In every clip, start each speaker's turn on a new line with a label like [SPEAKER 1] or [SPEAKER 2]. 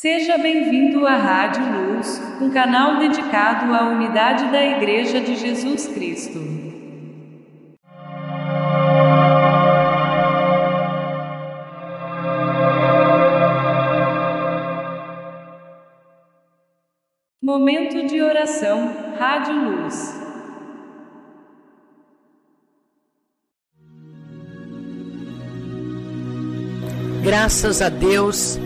[SPEAKER 1] Seja bem-vindo à Rádio Luz, um canal dedicado à unidade da Igreja de Jesus Cristo. Momento de oração, Rádio Luz.
[SPEAKER 2] Graças a Deus.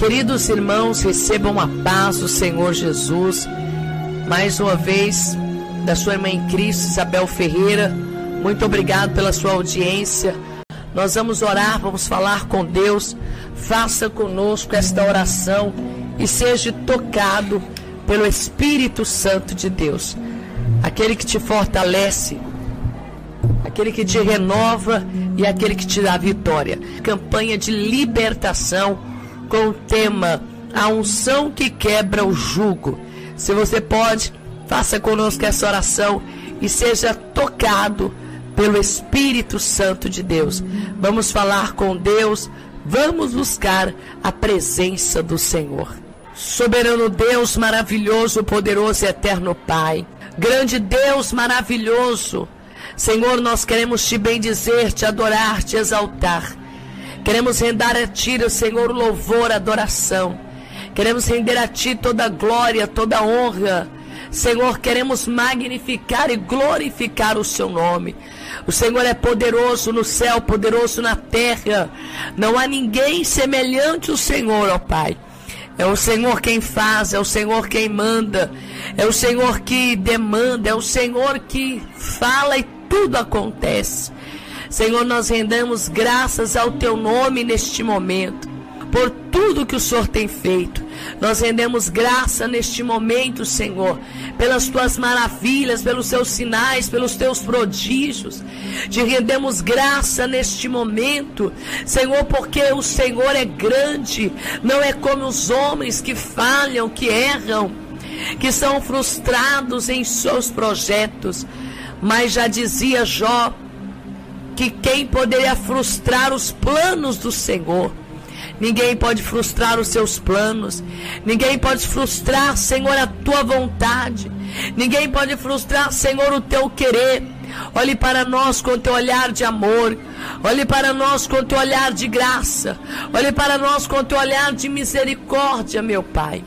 [SPEAKER 2] Queridos irmãos, recebam a paz do Senhor Jesus. Mais uma vez, da sua irmã em Cristo, Isabel Ferreira. Muito obrigado pela sua audiência. Nós vamos orar, vamos falar com Deus. Faça conosco esta oração e seja tocado pelo Espírito Santo de Deus, aquele que te fortalece, aquele que te renova e aquele que te dá vitória. Campanha de libertação com o tema A unção que quebra o jugo. Se você pode, faça conosco essa oração e seja tocado pelo Espírito Santo de Deus. Vamos falar com Deus, vamos buscar a presença do Senhor. Soberano Deus, maravilhoso, poderoso e eterno Pai. Grande Deus maravilhoso. Senhor, nós queremos te bendizer, te adorar, te exaltar. Queremos render a ti, Senhor, louvor, adoração. Queremos render a ti toda glória, toda honra. Senhor, queremos magnificar e glorificar o seu nome. O Senhor é poderoso no céu, poderoso na terra. Não há ninguém semelhante ao Senhor, ó Pai. É o Senhor quem faz, é o Senhor quem manda, é o Senhor que demanda, é o Senhor que fala e tudo acontece. Senhor, nós rendamos graças ao teu nome neste momento, por tudo que o Senhor tem feito. Nós rendemos graça neste momento, Senhor, pelas tuas maravilhas, pelos seus sinais, pelos teus prodígios. Te rendemos graça neste momento, Senhor, porque o Senhor é grande, não é como os homens que falham, que erram, que são frustrados em seus projetos. Mas já dizia Jó que quem poderia frustrar os planos do Senhor? Ninguém pode frustrar os seus planos. Ninguém pode frustrar, Senhor, a tua vontade. Ninguém pode frustrar, Senhor, o teu querer. Olhe para nós com teu olhar de amor. Olhe para nós com teu olhar de graça. Olhe para nós com teu olhar de misericórdia, meu Pai.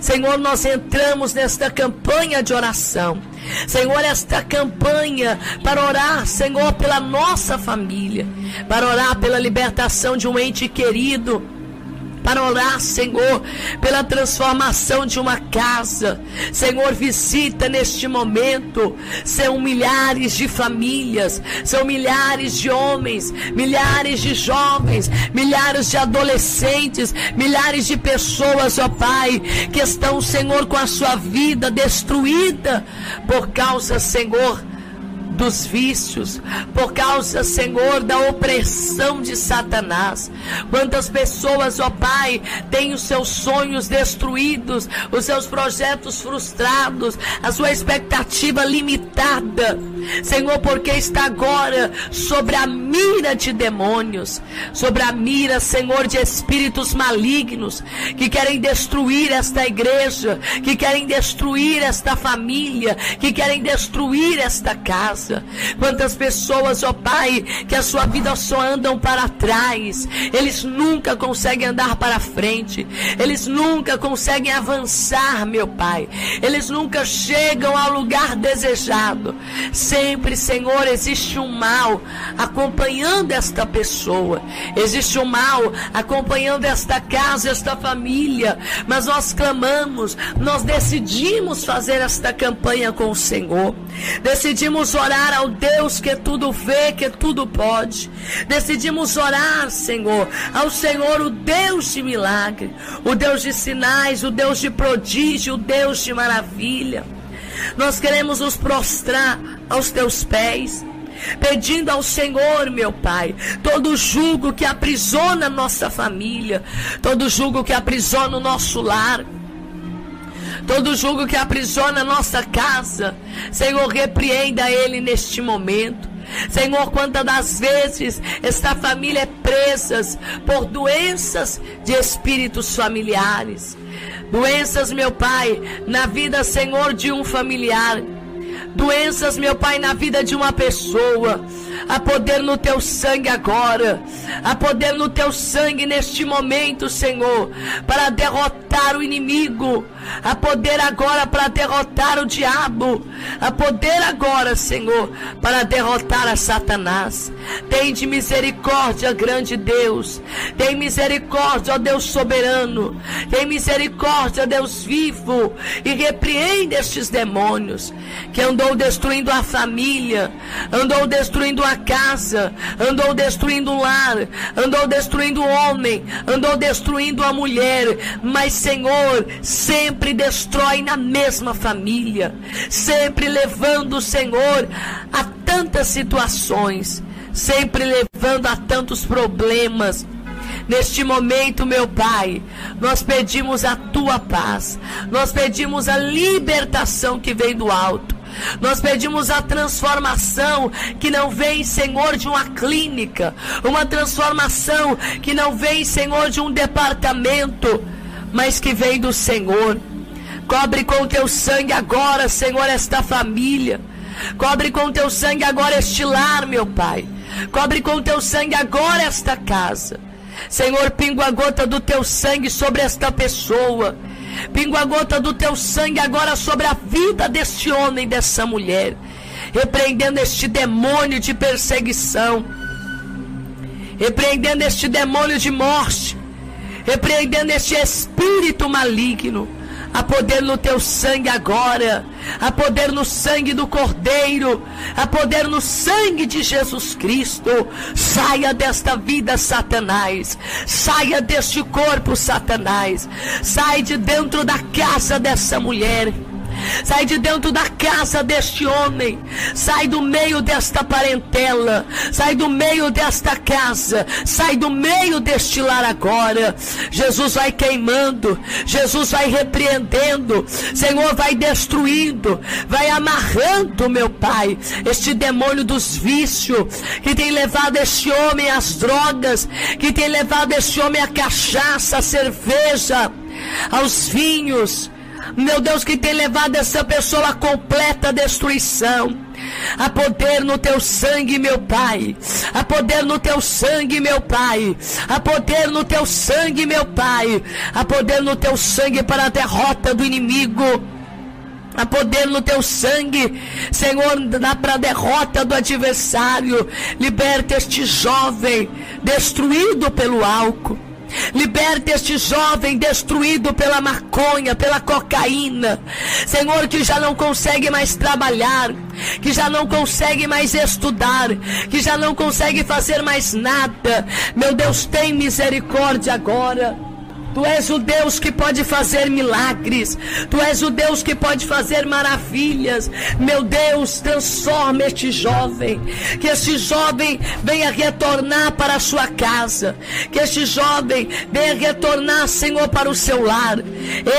[SPEAKER 2] Senhor, nós entramos nesta campanha de oração. Senhor, esta campanha para orar, Senhor, pela nossa família, para orar pela libertação de um ente querido para orar, Senhor, pela transformação de uma casa. Senhor, visita neste momento. São milhares de famílias, são milhares de homens, milhares de jovens, milhares de adolescentes, milhares de pessoas, ó Pai, que estão, Senhor, com a sua vida destruída por causa, Senhor, dos vícios, por causa, Senhor, da opressão de Satanás. Quantas pessoas, ó Pai, têm os seus sonhos destruídos, os seus projetos frustrados, a sua expectativa limitada. Senhor, porque está agora sobre a mira de demônios, sobre a mira, Senhor, de espíritos malignos que querem destruir esta igreja, que querem destruir esta família, que querem destruir esta casa Quantas pessoas, ó Pai, que a sua vida só andam para trás. Eles nunca conseguem andar para frente. Eles nunca conseguem avançar, meu Pai. Eles nunca chegam ao lugar desejado. Sempre, Senhor, existe um mal acompanhando esta pessoa. Existe um mal acompanhando esta casa, esta família. Mas nós clamamos, nós decidimos fazer esta campanha com o Senhor. Decidimos orar ao Deus que tudo vê, que tudo pode. Decidimos orar, Senhor, ao Senhor, o Deus de milagre, o Deus de sinais, o Deus de prodígio, o Deus de maravilha. Nós queremos nos prostrar aos teus pés pedindo ao Senhor, meu Pai, todo jugo que aprisiona nossa família, todo jugo que aprisiona o nosso lar, todo jugo que aprisiona nossa casa. Senhor, repreenda ele neste momento. Senhor, quantas das vezes esta família é presa por doenças de espíritos familiares. Doenças, meu Pai, na vida, Senhor, de um familiar. Doenças, meu Pai, na vida de uma pessoa Há poder no teu sangue agora. Há poder no teu sangue neste momento, Senhor, para derrotar o inimigo. Há poder agora para derrotar o diabo. Há poder agora, Senhor, para derrotar a Satanás. Tem de misericórdia, grande Deus. Tem misericórdia, ó Deus soberano. Tem misericórdia, Deus vivo. E repreende estes demônios que andou destruindo a família, andou destruindo a casa, andou destruindo o lar, andou destruindo o homem, andou destruindo a mulher, mas Senhor, sempre destrói na mesma família, sempre levando o Senhor a tantas situações, sempre levando a tantos problemas. Neste momento, meu Pai, nós pedimos a tua paz, nós pedimos a libertação que vem do alto. Nós pedimos a transformação que não vem, Senhor, de uma clínica, uma transformação que não vem, Senhor, de um departamento, mas que vem do Senhor. Cobre com teu sangue agora, Senhor, esta família. Cobre com teu sangue agora este lar, meu Pai. Cobre com teu sangue agora esta casa. Senhor, pingo a gota do teu sangue sobre esta pessoa. Pingo a gota do teu sangue agora sobre a vida deste homem, dessa mulher. Repreendendo este demônio de perseguição. Repreendendo este demônio de morte. Repreendendo este espírito maligno Há poder no teu sangue agora. Há poder no sangue do Cordeiro. Há poder no sangue de Jesus Cristo. Saia desta vida, Satanás. Saia deste corpo, Satanás. Sai de dentro da casa dessa mulher. Sai de dentro da casa deste homem. Sai do meio desta parentela. Sai do meio desta casa. Sai do meio deste lar agora. Jesus vai queimando. Jesus vai repreendendo. Senhor vai destruindo. Vai amarrando, meu Pai, este demônio dos vícios que tem levado este homem às drogas. Que tem levado este homem à cachaça, à cerveja, aos vinhos meu Deus, que tem levado essa pessoa à completa destruição. Há poder no teu sangue, meu Pai. Há poder no teu sangue, meu Pai. Há poder no teu sangue, meu Pai. Há poder no teu sangue para a derrota do inimigo. Há poder no teu sangue, Senhor, para a derrota do adversário. Liberta este jovem destruído pelo álcool. Liberte este jovem destruído pela maconha, pela cocaína. Senhor, que já não consegue mais trabalhar, que já não consegue mais estudar, que já não consegue fazer mais nada. Meu Deus, tem misericórdia agora. Tu és o Deus que pode fazer milagres. Tu és o Deus que pode fazer maravilhas. Meu Deus, transforma este jovem. Que este jovem venha retornar para a sua casa. Que este jovem venha retornar, Senhor, para o seu lar.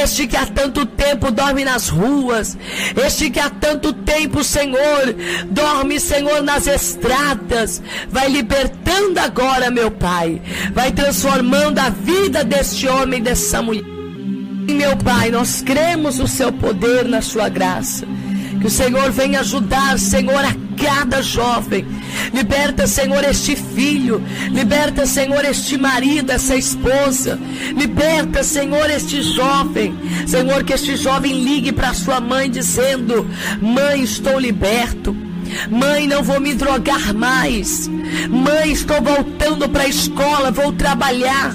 [SPEAKER 2] Este que há tanto tempo dorme nas ruas. Este que há tanto tempo, Senhor, dorme, Senhor, nas estradas. Vai libertando agora, meu Pai. Vai transformando a vida deste homem homem, dessa mulher. E meu Pai, nós cremos no seu poder, na sua graça. Que o Senhor venha ajudar, Senhor, a cada jovem. Liberta, Senhor, este filho. Liberta, Senhor, este marido, essa esposa. Liberta, Senhor, este jovem. Senhor, que este jovem ligue para sua mãe dizendo: Mãe, estou liberto. Mãe, não vou me drogar mais. Mãe, estou voltando para a escola, vou trabalhar.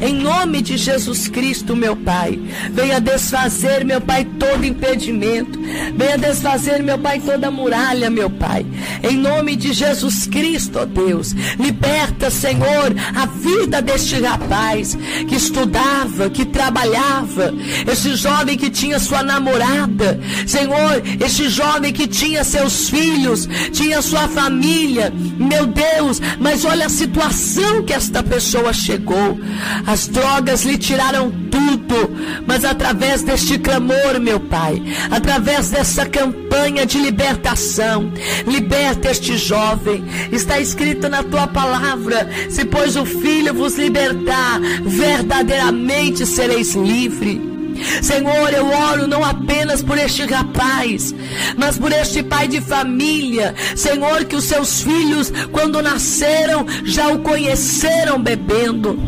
[SPEAKER 2] Em nome de Jesus Cristo, meu Pai, venha desfazer, meu Pai, todo impedimento. Venha desfazer, meu Pai, toda muralha, meu Pai. Em nome de Jesus Cristo, ó Deus, liberta, Senhor, a vida deste rapaz que estudava, que trabalhava, esse jovem que tinha sua namorada, Senhor, este jovem que tinha seus filhos, tinha sua família, meu Deus, mas olha a situação que esta pessoa chegou. As drogas lhe tiraram tudo, mas através deste clamor, meu Pai, através dessa campanha de libertação, liberta este jovem. Está escrito na tua palavra: se pois o Filho vos libertar, verdadeiramente sereis livre. Senhor, eu oro não apenas por este rapaz, mas por este pai de família. Senhor, que os seus filhos, quando nasceram, já o conheceram bebendo.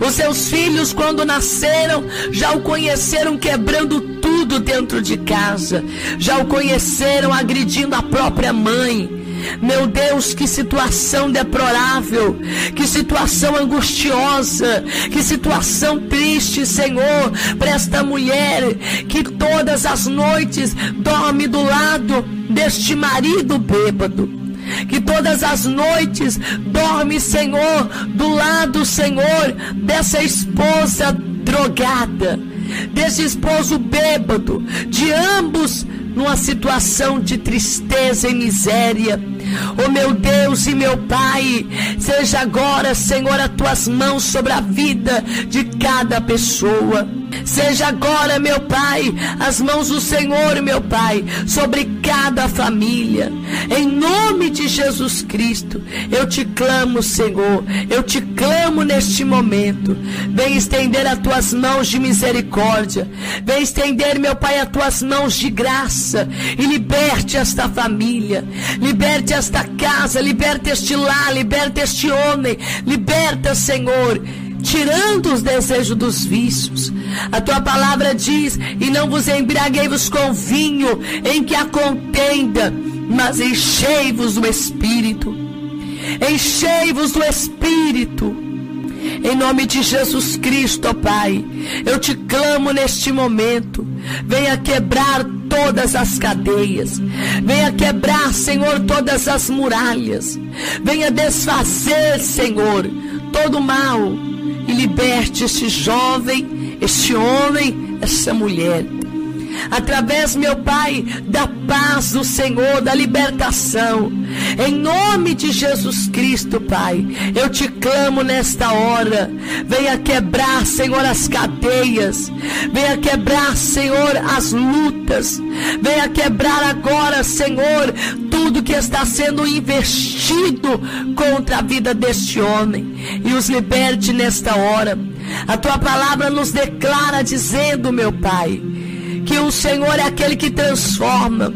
[SPEAKER 2] Os seus filhos, quando nasceram, já o conheceram quebrando tudo dentro de casa, já o conheceram agredindo a própria mãe. Meu Deus, que situação deplorável, que situação angustiosa, que situação triste, Senhor, para esta mulher que todas as noites dorme do lado deste marido bêbado. Que todas as noites dorme, Senhor, do lado, Senhor, dessa esposa drogada, desse esposo bêbado, de ambos numa situação de tristeza e miséria. Oh meu Deus e meu Pai, seja agora, Senhor, as tuas mãos sobre a vida de cada pessoa. Seja agora, meu Pai, as mãos do Senhor, meu Pai, sobre cada família. Em nome de Jesus Cristo, eu te clamo, Senhor, eu te clamo neste momento. Vem estender as tuas mãos de misericórdia. Vem estender, meu Pai, as tuas mãos de graça e liberte esta família. Liberte esta casa, liberte este lar, liberte este homem. Liberta, Senhor tirando os desejos dos vícios. A tua palavra diz: E não vos embriaguei-vos com vinho em que há contenda, mas enchei-vos do Espírito. Enchei-vos do Espírito. Em nome de Jesus Cristo, ó Pai, eu te clamo neste momento. Venha quebrar todas as cadeias. Venha quebrar, Senhor, todas as muralhas. Venha desfazer, Senhor, todo o mal e liberte este jovem, este homem, essa mulher. Através, meu Pai, da paz do Senhor, da libertação. Em nome de Jesus Cristo, Pai, eu te clamo nesta hora. Venha quebrar, Senhor, as cadeias. Venha quebrar, Senhor, as lutas. Venha quebrar agora, Senhor, tudo que está sendo investido contra a vida deste homem e os liberte nesta hora. A tua palavra nos declara dizendo, meu Pai, que o Senhor é aquele que transforma.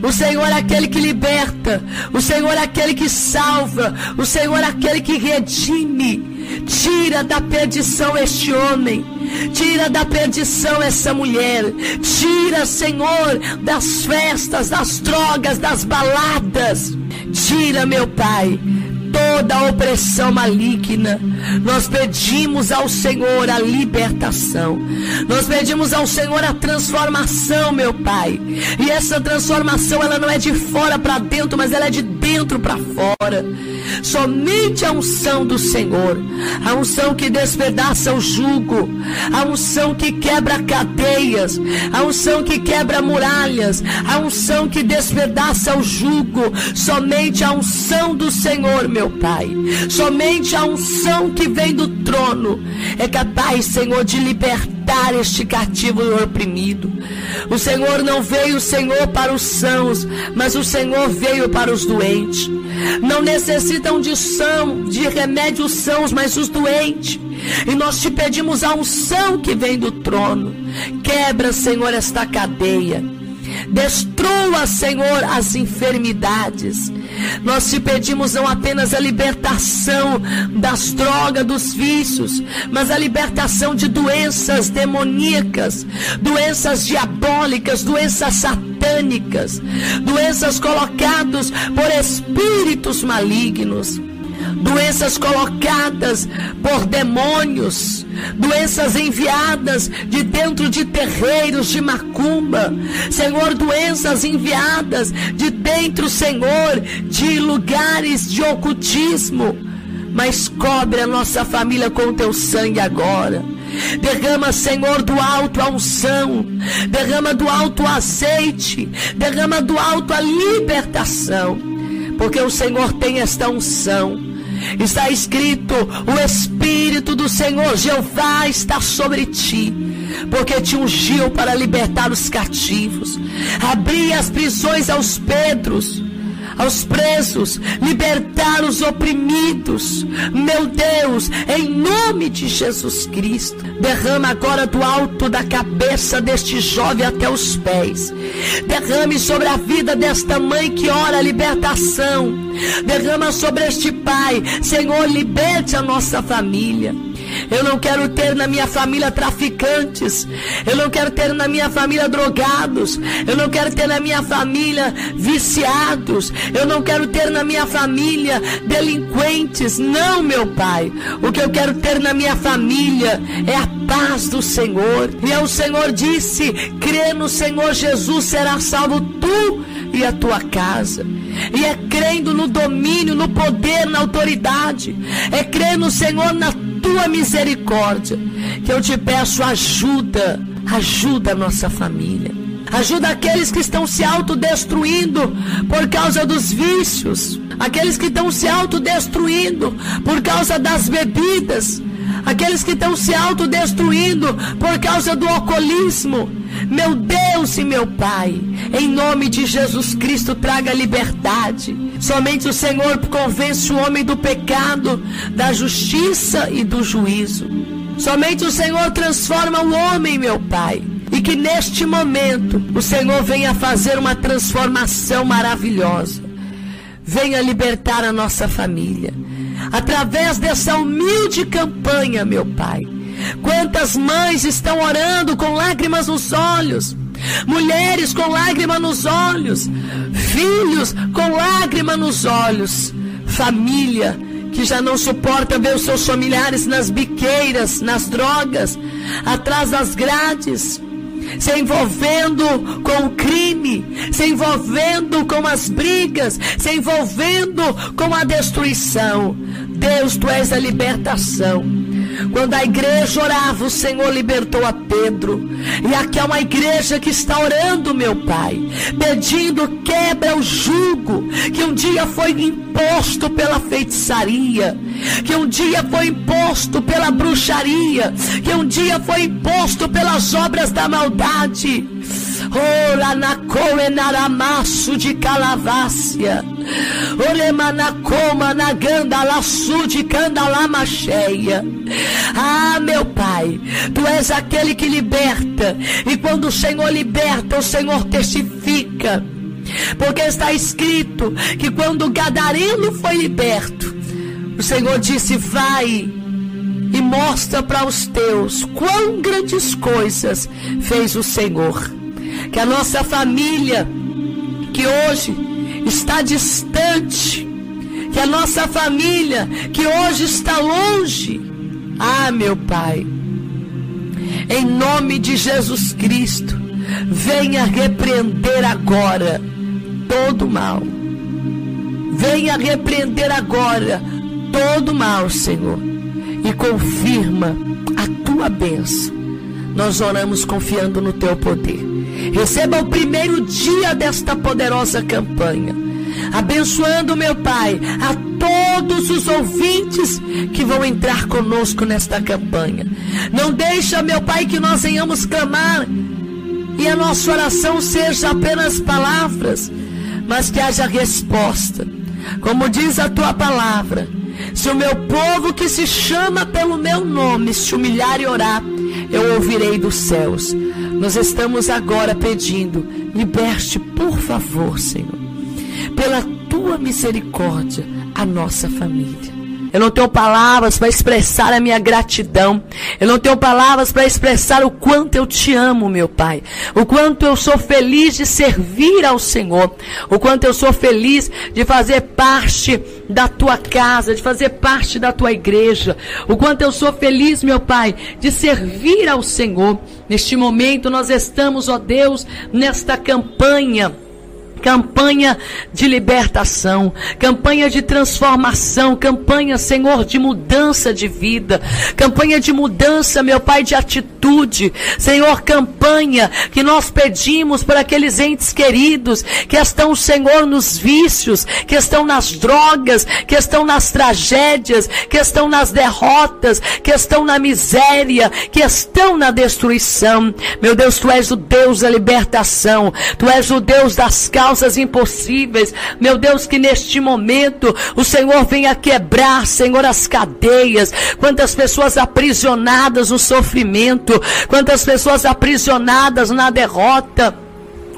[SPEAKER 2] O Senhor é aquele que liberta. O Senhor é aquele que salva. O Senhor é aquele que redime. Tira da perdição este homem. Tira da perdição essa mulher. Tira, Senhor, das festas, das drogas, das baladas. Tira, meu Pai, toda opressão maligna. Nós pedimos ao Senhor a libertação. Nós pedimos ao Senhor a transformação, meu Pai. E essa transformação ela não é de fora para dentro, mas ela é de dentro para fora. Somente a unção do Senhor, a unção que despedaça o jugo, a unção que quebra cadeias, a unção que quebra muralhas, a unção que despedaça o jugo, somente a unção do Senhor, meu Pai. Somente a unção que vem do trono é capaz, Senhor, de libertar este cativo e oprimido. O Senhor não veio, Senhor, para os sãos, mas o Senhor veio para os doentes. Não necessitam de são, de remédios sãos, mas os doentes. E nós te pedimos a unção que vem do trono. Quebra, Senhor, esta cadeia. Destrua, Senhor, as enfermidades. Nós te pedimos não apenas a libertação das drogas, dos vícios, mas a libertação de doenças demoníacas, doenças diabólicas, doenças satânicas, doenças colocadas por espíritos malignos doenças colocadas por demônios, doenças enviadas de dentro de terreiros de macumba, Senhor, doenças enviadas de dentro, Senhor, de lugares de ocultismo. Mas cobre a nossa família com teu sangue agora. Derrama, Senhor, do alto a unção. Derrama do alto o azeite. Derrama do alto a libertação. Porque o Senhor tem esta unção Está escrito: o Espírito do Senhor Jeová está sobre ti, porque te ungiu para libertar os cativos, abrir as prisões aos Pedros aos presos, libertar os oprimidos. Meu Deus, em nome de Jesus Cristo, derrama agora do alto da cabeça deste jovem até os pés. Derrame sobre a vida desta mãe que ora a libertação. Derrama sobre este pai, Senhor, liberte a nossa família. Eu não quero ter na minha família traficantes. Eu não quero ter na minha família drogados. Eu não quero ter na minha família viciados. Eu não quero ter na minha família delinquentes. Não, meu Pai. O que eu quero ter na minha família é a paz do Senhor. E é o Senhor disse: crê no Senhor Jesus, será salvo tu e a tua casa. E é crendo no domínio, no poder, na autoridade. É crer no Senhor na tua misericórdia, que eu te peço ajuda, ajuda a nossa família. Ajuda aqueles que estão se autodestruindo por causa dos vícios, aqueles que estão se autodestruindo por causa das bebidas, aqueles que estão se autodestruindo por causa do alcoolismo. Meu Deus e meu Pai, em nome de Jesus Cristo, traga liberdade. Somente o Senhor convence o homem do pecado, da justiça e do juízo. Somente o Senhor transforma o homem, meu Pai. E que neste momento o Senhor venha fazer uma transformação maravilhosa. Venha libertar a nossa família através dessa humilde campanha, meu Pai. Quantas mães estão orando com lágrimas nos olhos, mulheres com lágrima nos olhos, filhos com lágrima nos olhos, família que já não suporta ver os seus familiares nas biqueiras, nas drogas, atrás das grades, se envolvendo com o crime, se envolvendo com as brigas, se envolvendo com a destruição. Deus, tu és a libertação. Quando a igreja orava, o Senhor libertou a Pedro. E aqui é uma igreja que está orando, meu Pai, pedindo quebra o jugo que um dia foi imposto pela feitiçaria, que um dia foi imposto pela bruxaria, que um dia foi imposto pelas obras da maldade. Ora na naramaço de calavácia. Oremanacoma na ganda laçu de candalama cheia. Ah, meu Pai, Tu és aquele que liberta. E quando o Senhor liberta, o Senhor testifica. Porque está escrito que quando o Gadareno foi liberto, o Senhor disse: Vai e mostra para os teus quão grandes coisas fez o Senhor que a nossa família, que hoje está distante, que a nossa família, que hoje está longe, ah, meu Pai, em nome de Jesus Cristo, venha repreender agora todo mal. Venha repreender agora todo mal, Senhor, e confirma a tua bênção. Nós oramos confiando no teu poder. Receba o primeiro dia desta poderosa campanha. Abençoando, meu Pai, a todos os ouvintes que vão entrar conosco nesta campanha. Não deixa, meu Pai, que nós venhamos clamar e a nossa oração seja apenas palavras, mas que haja resposta. Como diz a tua palavra, se o meu povo que se chama pelo meu nome se humilhar e orar, eu ouvirei dos céus. Nós estamos agora pedindo, liberte, por favor, Senhor, pela tua misericórdia, a nossa família. Eu não tenho palavras para expressar a minha gratidão. Eu não tenho palavras para expressar o quanto eu te amo, meu Pai. O quanto eu sou feliz de servir ao Senhor. O quanto eu sou feliz de fazer parte da tua casa, de fazer parte da tua igreja. O quanto eu sou feliz, meu Pai, de servir ao Senhor. Neste momento nós estamos, ó Deus, nesta campanha campanha de libertação, campanha de transformação, campanha, Senhor, de mudança de vida, campanha de mudança, meu Pai, de atitude, Senhor, campanha que nós pedimos para aqueles entes queridos que estão, Senhor, nos vícios, que estão nas drogas, que estão nas tragédias, que estão nas derrotas, que estão na miséria, que estão na destruição. Meu Deus, Tu és o Deus da libertação, Tu és o Deus das causas causas impossíveis. Meu Deus, que neste momento o Senhor venha quebrar, Senhor, as cadeias. Quantas pessoas aprisionadas no sofrimento, quantas pessoas aprisionadas na derrota.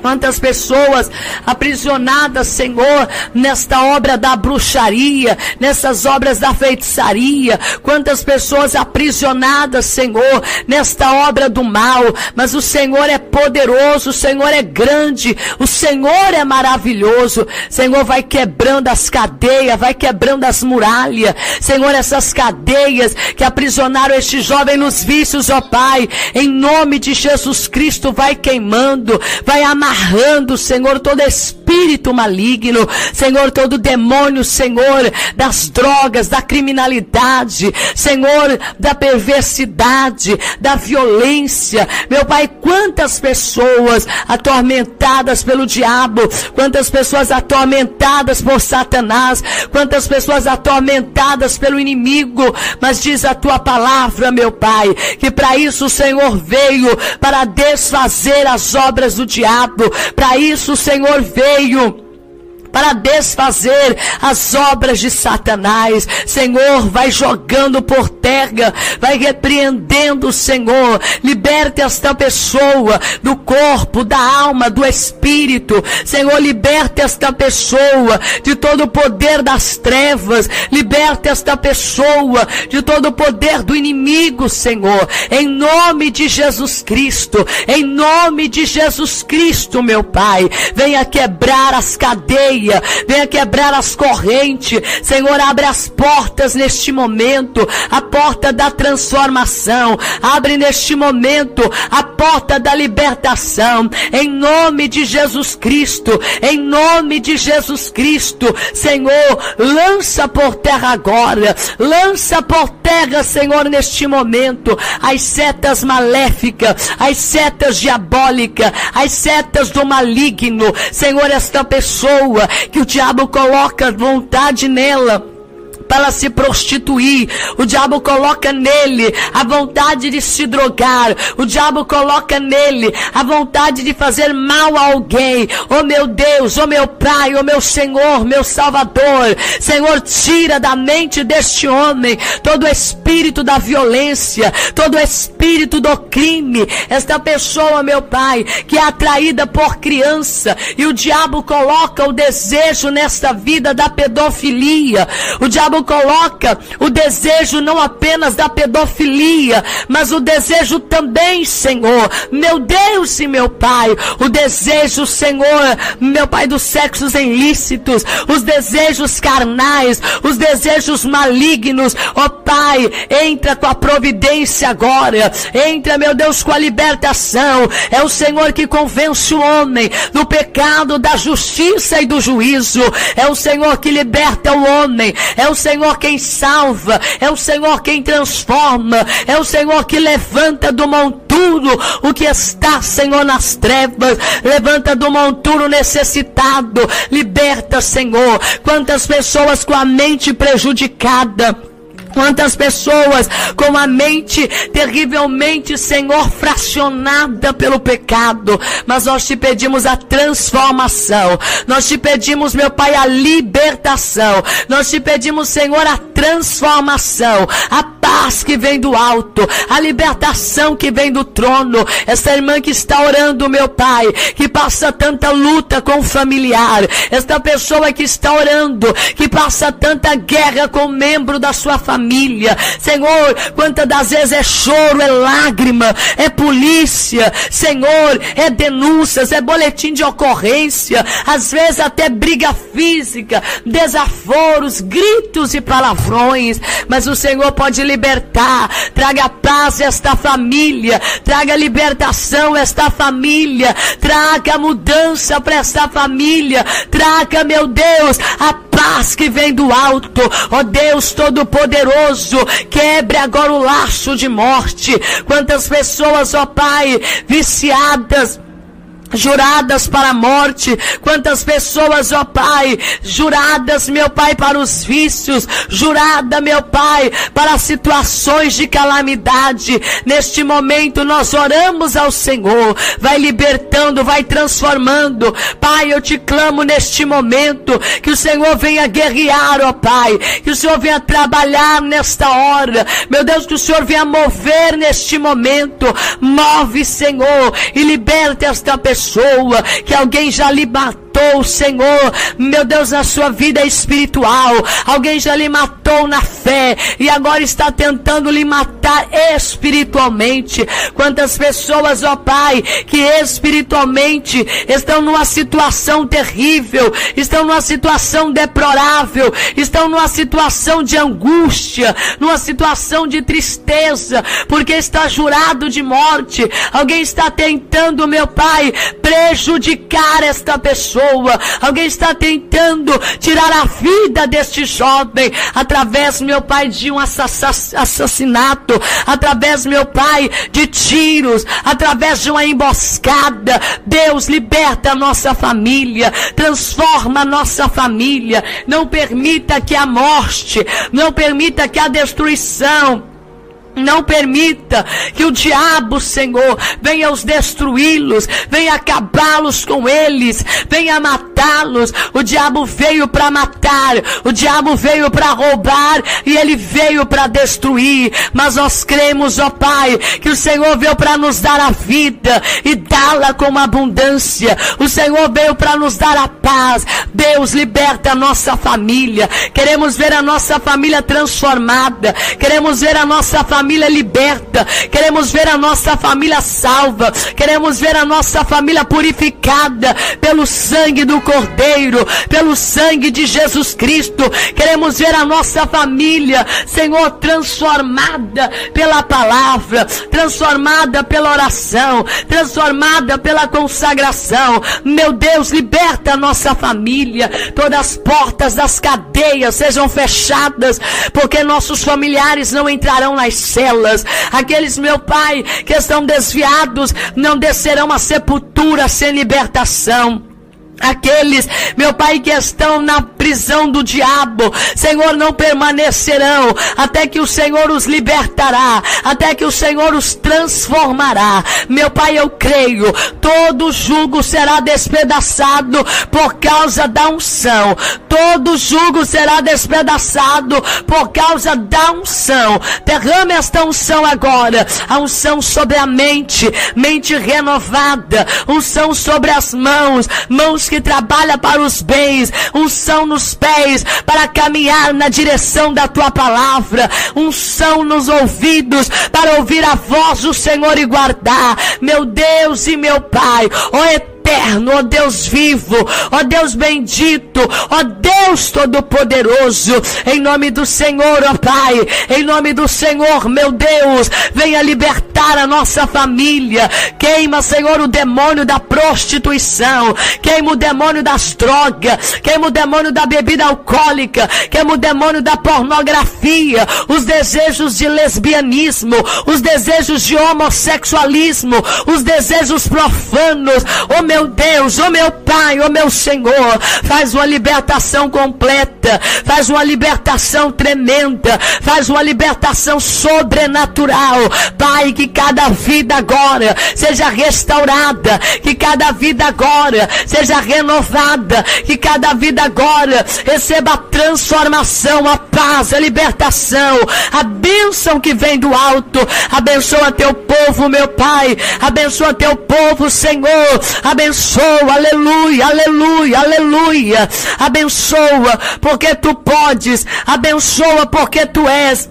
[SPEAKER 2] Quantas pessoas aprisionadas, Senhor, nesta obra da bruxaria, nessas obras da feitiçaria. Quantas pessoas aprisionadas, Senhor, nesta obra do mal. Mas o Senhor é poderoso, o Senhor é grande, o Senhor é maravilhoso. Senhor, vai quebrando as cadeias, vai quebrando as muralhas. Senhor, essas cadeias que aprisionaram este jovem nos vícios, ó Pai, em nome de Jesus Cristo, vai queimando, vai amarrando amarrando, Senhor, todo espírito maligno, Senhor, todo demônio, Senhor, das drogas, da criminalidade, Senhor, da perversidade, da violência. Meu Pai, quantas pessoas atormentadas pelo diabo, quantas pessoas atormentadas por Satanás, quantas pessoas atormentadas pelo inimigo, mas diz a tua palavra, meu Pai, que para isso o Senhor veio para desfazer as obras do diabo para isso o Senhor veio para desfazer as obras de Satanás. Senhor, vai jogando por terra, vai repreendendo, Senhor. Liberte esta pessoa do corpo, da alma, do espírito. Senhor, liberte esta pessoa de todo o poder das trevas. Liberte esta pessoa de todo o poder do inimigo, Senhor. Em nome de Jesus Cristo, em nome de Jesus Cristo, meu Pai, venha quebrar as cadeias venha quebrar as correntes. Senhor, abre as portas neste momento, a porta da transformação. Abre neste momento a porta da libertação. Em nome de Jesus Cristo, em nome de Jesus Cristo, Senhor, lança por terra agora, lança por terra, Senhor, neste momento, as setas maléficas, as setas diabólicas, as setas do maligno. Senhor, esta pessoa que o diabo coloca vontade nela para se prostituir. O diabo coloca nele a vontade de se drogar. O diabo coloca nele a vontade de fazer mal a alguém. Oh meu Deus, oh meu Pai, oh meu Senhor, meu Salvador. Senhor, tira da mente deste homem todo o espírito da violência, todo o espírito do crime. Esta pessoa, meu Pai, que é atraída por criança e o diabo coloca o desejo nesta vida da pedofilia. O diabo Paulo coloca o desejo não apenas da pedofilia, mas o desejo também, Senhor, meu Deus e meu Pai, o desejo, Senhor, meu Pai, dos sexos ilícitos, os desejos carnais, os desejos malignos, ó Pai, entra com a providência agora, entra, meu Deus, com a libertação, é o Senhor que convence o homem do pecado, da justiça e do juízo, é o Senhor que liberta o homem, é o Senhor Senhor quem salva, é o Senhor quem transforma, é o Senhor que levanta do monturo o que está, Senhor, nas trevas, levanta do monturo necessitado, liberta, Senhor. Quantas pessoas com a mente prejudicada, Quantas pessoas com a mente terrivelmente, Senhor, fracionada pelo pecado. Mas nós te pedimos a transformação. Nós te pedimos, meu Pai, a libertação. Nós te pedimos, Senhor, a transformação. A paz que vem do alto. A libertação que vem do trono. Essa irmã que está orando, meu Pai, que passa tanta luta com o familiar. Esta pessoa que está orando, que passa tanta guerra com um membro da sua família família. Senhor, quantas das vezes é choro, é lágrima, é polícia, Senhor, é denúncias, é boletim de ocorrência, às vezes até briga física, desaforos, gritos e palavrões, mas o Senhor pode libertar, traga paz a esta família, traga libertação a esta família, traga mudança para esta família, traga, meu Deus, a paz que vem do alto, ó Deus Todo-Poderoso, quebre agora o laço de morte. Quantas pessoas, ó Pai, viciadas, juradas para a morte, quantas pessoas, ó Pai, juradas, meu Pai, para os vícios, jurada, meu Pai, para situações de calamidade. Neste momento nós oramos ao Senhor, vai libertando, vai transformando. Pai, eu te clamo neste momento que o Senhor venha guerrear, ó Pai, que o Senhor venha trabalhar nesta hora. Meu Deus, que o Senhor venha mover neste momento. Move, Senhor, e liberta esta pessoa pessoa, que alguém já lhe matou, Senhor, meu Deus, na sua vida espiritual. Alguém já lhe matou na fé e agora está tentando lhe matar espiritualmente. Quantas pessoas, ó Pai, que espiritualmente estão numa situação terrível, estão numa situação deplorável, estão numa situação de angústia, numa situação de tristeza, porque está jurado de morte. Alguém está tentando, meu Pai, prejudicar esta pessoa. Alguém está tentando tirar a vida deste jovem através, meu Pai, de um assassinato, através, meu Pai, de tiros, através de uma emboscada. Deus, liberta a nossa família, transforma a nossa família. Não permita que a morte, não permita que a destruição não permita que o diabo, Senhor, venha os destruí-los, venha acabá-los com eles, venha matá-los. O diabo veio para matar, o diabo veio para roubar e ele veio para destruir. Mas nós cremos, ó Pai, que o Senhor veio para nos dar a vida e dá-la com abundância. O Senhor veio para nos dar a paz. Deus liberta a nossa família. Queremos ver a nossa família transformada. Queremos ver a nossa família família liberta, queremos ver a nossa família salva, queremos ver a nossa família purificada pelo sangue do Cordeiro, pelo sangue de Jesus Cristo. Queremos ver a nossa família, Senhor, transformada pela palavra, transformada pela oração, transformada pela consagração. Meu Deus, liberta a nossa família. Todas as portas das cadeias sejam fechadas, porque nossos familiares não entrarão nas Aqueles, meu Pai, que estão desviados, não descerão a sepultura sem libertação. Aqueles, meu Pai, que estão na prisão do diabo, Senhor, não permanecerão até que o Senhor os libertará, até que o Senhor os transformará. Meu Pai, eu creio, todo jugo será despedaçado por causa da unção. Todo jugo será despedaçado por causa da unção. Derrame esta unção agora, a unção sobre a mente, mente renovada, unção sobre as mãos, mãos que trabalha para os bens, unção nos pés para caminhar na direção da tua palavra, unção nos ouvidos para ouvir a voz do Senhor e guardar. Meu Deus e meu Pai, ó oh, eterno, ó Deus vivo, ó Deus bendito, ó Deus todo-poderoso, em nome do Senhor, ó Pai, em nome do Senhor, meu Deus, venha libertar a nossa família, queima, Senhor, o demônio da prostituição, queima o demônio das drogas, queima o demônio da bebida alcoólica, queima o demônio da pornografia, os desejos de lesbianismo, os desejos de homossexualismo, os desejos profanos, oh meu meu Deus, oh meu Pai, oh meu Senhor, faz uma libertação completa, faz uma libertação tremenda, faz uma libertação sobrenatural. Pai, que cada vida agora seja restaurada, que cada vida agora seja renovada, que cada vida agora receba a transformação, a paz, a libertação, a bênção que vem do alto. Abençoa teu povo, meu Pai, abençoa teu povo, Senhor, abençoa abençoa, aleluia, aleluia, aleluia. Abençoa porque tu podes, abençoa porque tu és.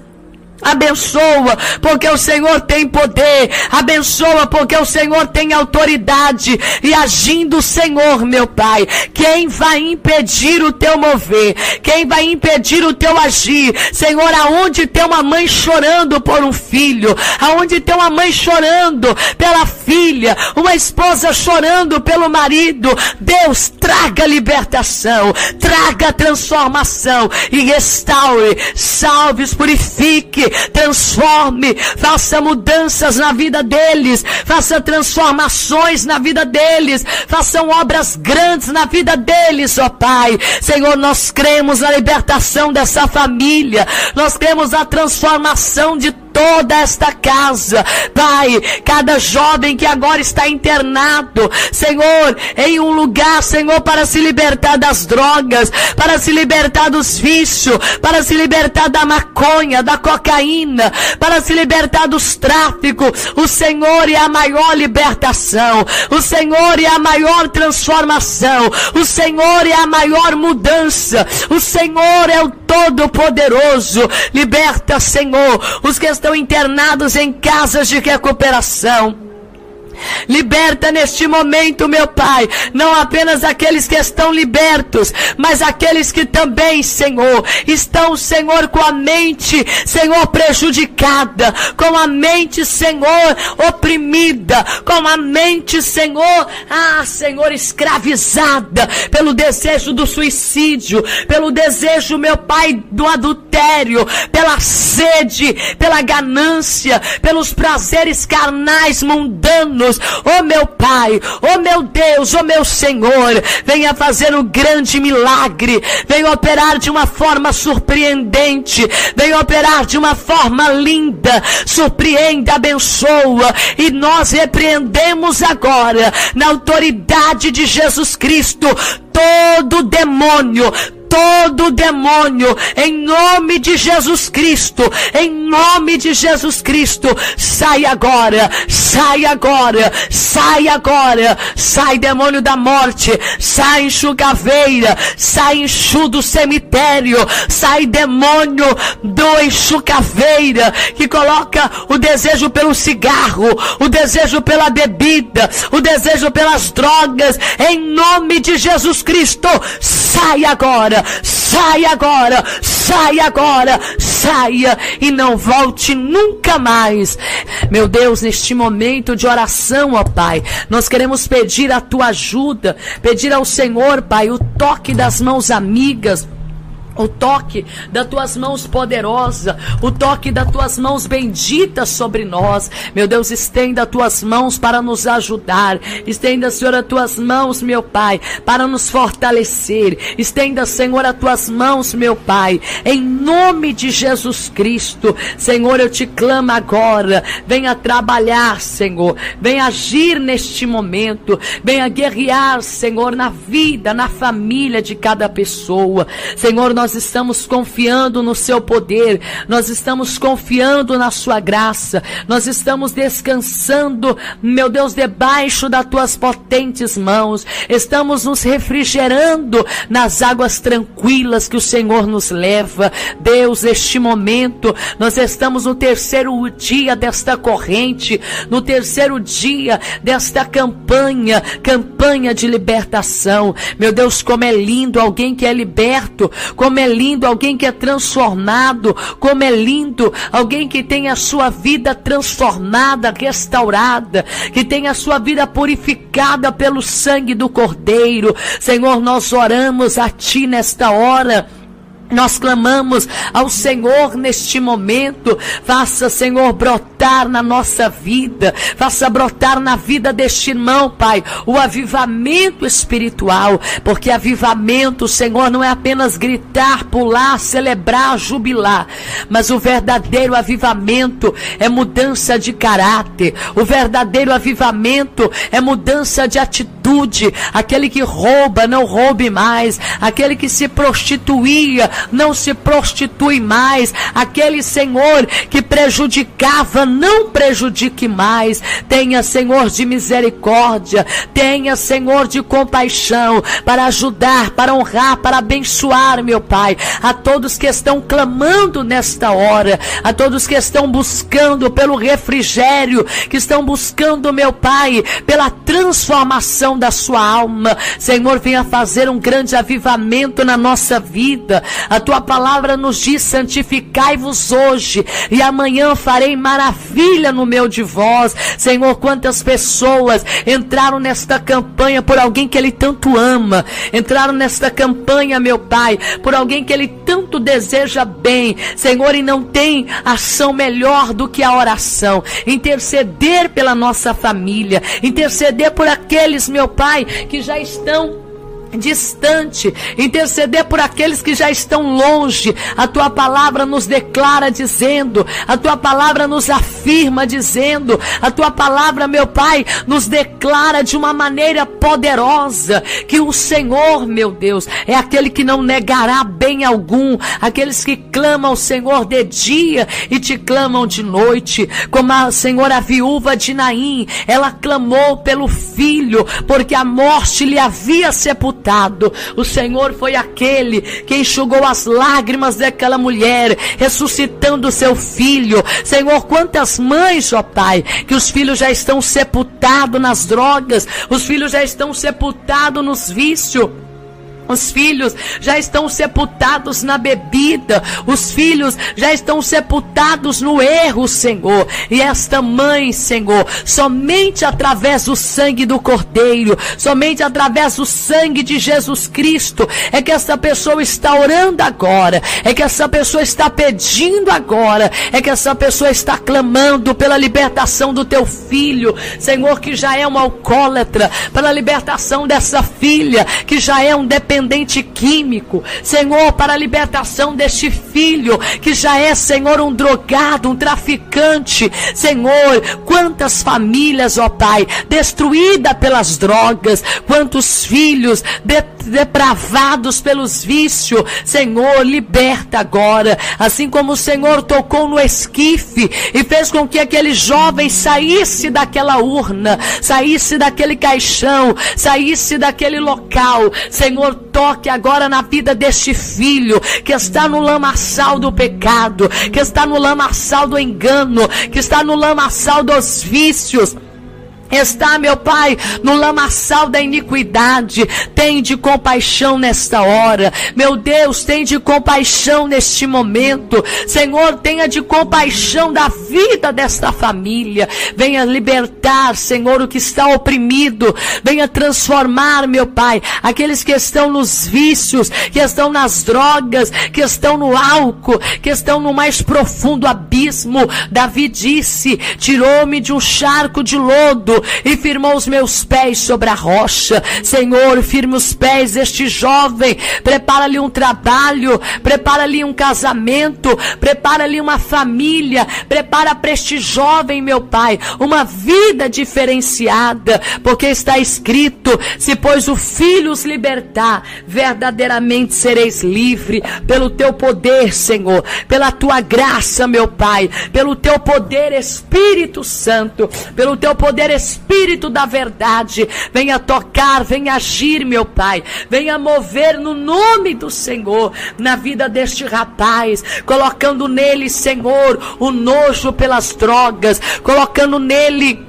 [SPEAKER 2] Abençoa, porque o Senhor tem poder. Abençoa, porque o Senhor tem autoridade. E agindo Senhor, meu Pai, quem vai impedir o teu mover? Quem vai impedir o teu agir? Senhor, aonde tem uma mãe chorando por um filho, aonde tem uma mãe chorando pela filha, uma esposa chorando pelo marido, Deus traga libertação, traga transformação e restaure, salve, purifique, transforme, faça mudanças na vida deles, faça transformações na vida deles, façam obras grandes na vida deles, ó Pai. Senhor, nós cremos na libertação dessa família, nós cremos na transformação de toda esta casa. Pai, cada jovem que agora está internado, Senhor, em um lugar, Senhor, para se libertar das drogas, para se libertar dos vícios, para se libertar da maconha, da cocaína, para se libertar dos tráficos. O Senhor é a maior libertação. O Senhor é a maior transformação. O Senhor é a maior mudança. O Senhor é o Todo-Poderoso. Liberta, Senhor, os que estão internados em casas de recuperação. Liberta neste momento, meu Pai, não apenas aqueles que estão libertos, mas aqueles que também, Senhor, estão, Senhor, com a mente, Senhor, prejudicada, com a mente, Senhor, oprimida, com a mente, Senhor, ah, Senhor, escravizada pelo desejo do suicídio, pelo desejo, meu Pai, do adultério, pela sede, pela ganância, pelos prazeres carnais mundanos Deus, oh meu Pai, oh meu Deus, oh meu Senhor, venha fazer um grande milagre, venha operar de uma forma surpreendente, venha operar de uma forma linda, surpreende, abençoa, e nós repreendemos agora, na autoridade de Jesus Cristo, todo demônio, todo demônio, em nome de Jesus Cristo, em nome de Jesus Cristo, sai agora, sai agora, sai agora, sai demônio da morte, sai enxugaveira, sai enxu do cemitério, sai demônio do enxugaveira, que coloca o desejo pelo cigarro, o desejo pela bebida, o desejo pelas drogas, em nome de Jesus Cristo, sai agora agora, saia agora, saia agora, saia e não volte nunca mais. Meu Deus, neste momento de oração, ó Pai, nós queremos pedir a tua ajuda, pedir ao Senhor, Pai, o toque das mãos amigas o toque das tuas mãos poderosas, o toque das tuas mãos benditas sobre nós. Meu Deus, estenda as tuas mãos para nos ajudar. Estenda, Senhor, as tuas mãos, meu Pai, para nos fortalecer. Estenda, Senhor, as tuas mãos, meu Pai, em nome de Jesus Cristo. Senhor, eu te clamo agora. Venha trabalhar, Senhor. Venha agir neste momento. Venha guerrear, Senhor, na vida, na família de cada pessoa. Senhor, nós nós estamos confiando no seu poder, nós estamos confiando na sua graça, nós estamos descansando, meu Deus, debaixo das tuas potentes mãos, estamos nos refrigerando nas águas tranquilas que o Senhor nos leva. Deus, neste momento, nós estamos no terceiro dia desta corrente, no terceiro dia desta campanha, campanha de libertação. Meu Deus, como é lindo alguém que é liberto, como como é lindo alguém que é transformado, como é lindo alguém que tem a sua vida transformada, restaurada, que tem a sua vida purificada pelo sangue do Cordeiro. Senhor, nós oramos a Ti nesta hora nós clamamos ao Senhor neste momento. Faça, Senhor, brotar na nossa vida. Faça brotar na vida deste irmão, Pai, o avivamento espiritual. Porque avivamento, Senhor, não é apenas gritar, pular, celebrar, jubilar. Mas o verdadeiro avivamento é mudança de caráter. O verdadeiro avivamento é mudança de atitude. Aquele que rouba, não roube mais. Aquele que se prostituía, não se prostitui mais. Aquele Senhor que prejudicava, não prejudique mais. Tenha, Senhor, de misericórdia, tenha, Senhor, de compaixão para ajudar, para honrar, para abençoar, meu Pai, a todos que estão clamando nesta hora, a todos que estão buscando pelo refrigério, que estão buscando, meu Pai, pela transformação da sua alma. Senhor, venha fazer um grande avivamento na nossa vida. A tua palavra nos diz: santificai-vos hoje, e amanhã farei maravilha no meu de vós. Senhor, quantas pessoas entraram nesta campanha por alguém que Ele tanto ama, entraram nesta campanha, meu Pai, por alguém que Ele tanto deseja bem, Senhor, e não tem ação melhor do que a oração. Interceder pela nossa família, interceder por aqueles, meu Pai, que já estão distante, interceder por aqueles que já estão longe. A tua palavra nos declara dizendo, a tua palavra nos afirma dizendo, a tua palavra, meu Pai, nos declara de uma maneira poderosa que o Senhor, meu Deus, é aquele que não negará bem algum, aqueles que clamam ao Senhor de dia e te clamam de noite, como a senhora viúva de Naim, ela clamou pelo filho, porque a morte lhe havia sepultado O Senhor foi aquele que enxugou as lágrimas daquela mulher, ressuscitando seu filho. Senhor, quantas mães, ó Pai, que os filhos já estão sepultados nas drogas, os filhos já estão sepultados nos vícios. Os filhos já estão sepultados na bebida, os filhos já estão sepultados no erro, Senhor. E esta mãe, Senhor, somente através do sangue do Cordeiro, somente através do sangue de Jesus Cristo, é que essa pessoa está orando agora, é que essa pessoa está pedindo agora, é que essa pessoa está clamando pela libertação do teu filho, Senhor, que já é um alcoólatra, pela libertação dessa filha, que já é um dependente dependente químico, Senhor, para a libertação deste filho que já é, Senhor, um drogado, um traficante, Senhor, quantas famílias, ó Pai, destruídas pelas drogas, quantos filhos de, depravados pelos vícios, Senhor, liberta agora, assim como o Senhor tocou no esquife e fez com que aquele jovem saísse daquela urna, saísse daquele caixão, saísse daquele local, Senhor, toque agora na vida deste filho que está no lamaçal do pecado, que está no lamaçal do engano, que está no lamaçal dos vícios está, meu Pai, no lamaçal da iniquidade. Tem de compaixão nesta hora. Meu Deus, tem de compaixão neste momento. Senhor, tenha de compaixão da vida desta família. Venha libertar, Senhor, o que está oprimido. Venha transformar, meu Pai, aqueles que estão nos vícios, que estão nas drogas, que estão no álcool, que estão no mais profundo abismo. Davi disse: Tirou-me de um charco de lodo e firmou os meus pés sobre a rocha. Senhor, firme os pés deste jovem, prepara-lhe um trabalho, prepara-lhe um casamento, prepara-lhe uma família, prepara para este jovem, meu Pai, uma vida diferenciada, porque está escrito: se pois o Filho os libertar, verdadeiramente sereis livre pelo teu poder, Senhor, pela tua graça, meu Pai, pelo teu poder, Espírito Santo, pelo teu poder, Espírito Espírito da verdade, venha tocar, venha agir, meu Pai, venha mover no nome do Senhor na vida deste rapaz, colocando nele, Senhor, o nojo pelas drogas, colocando nele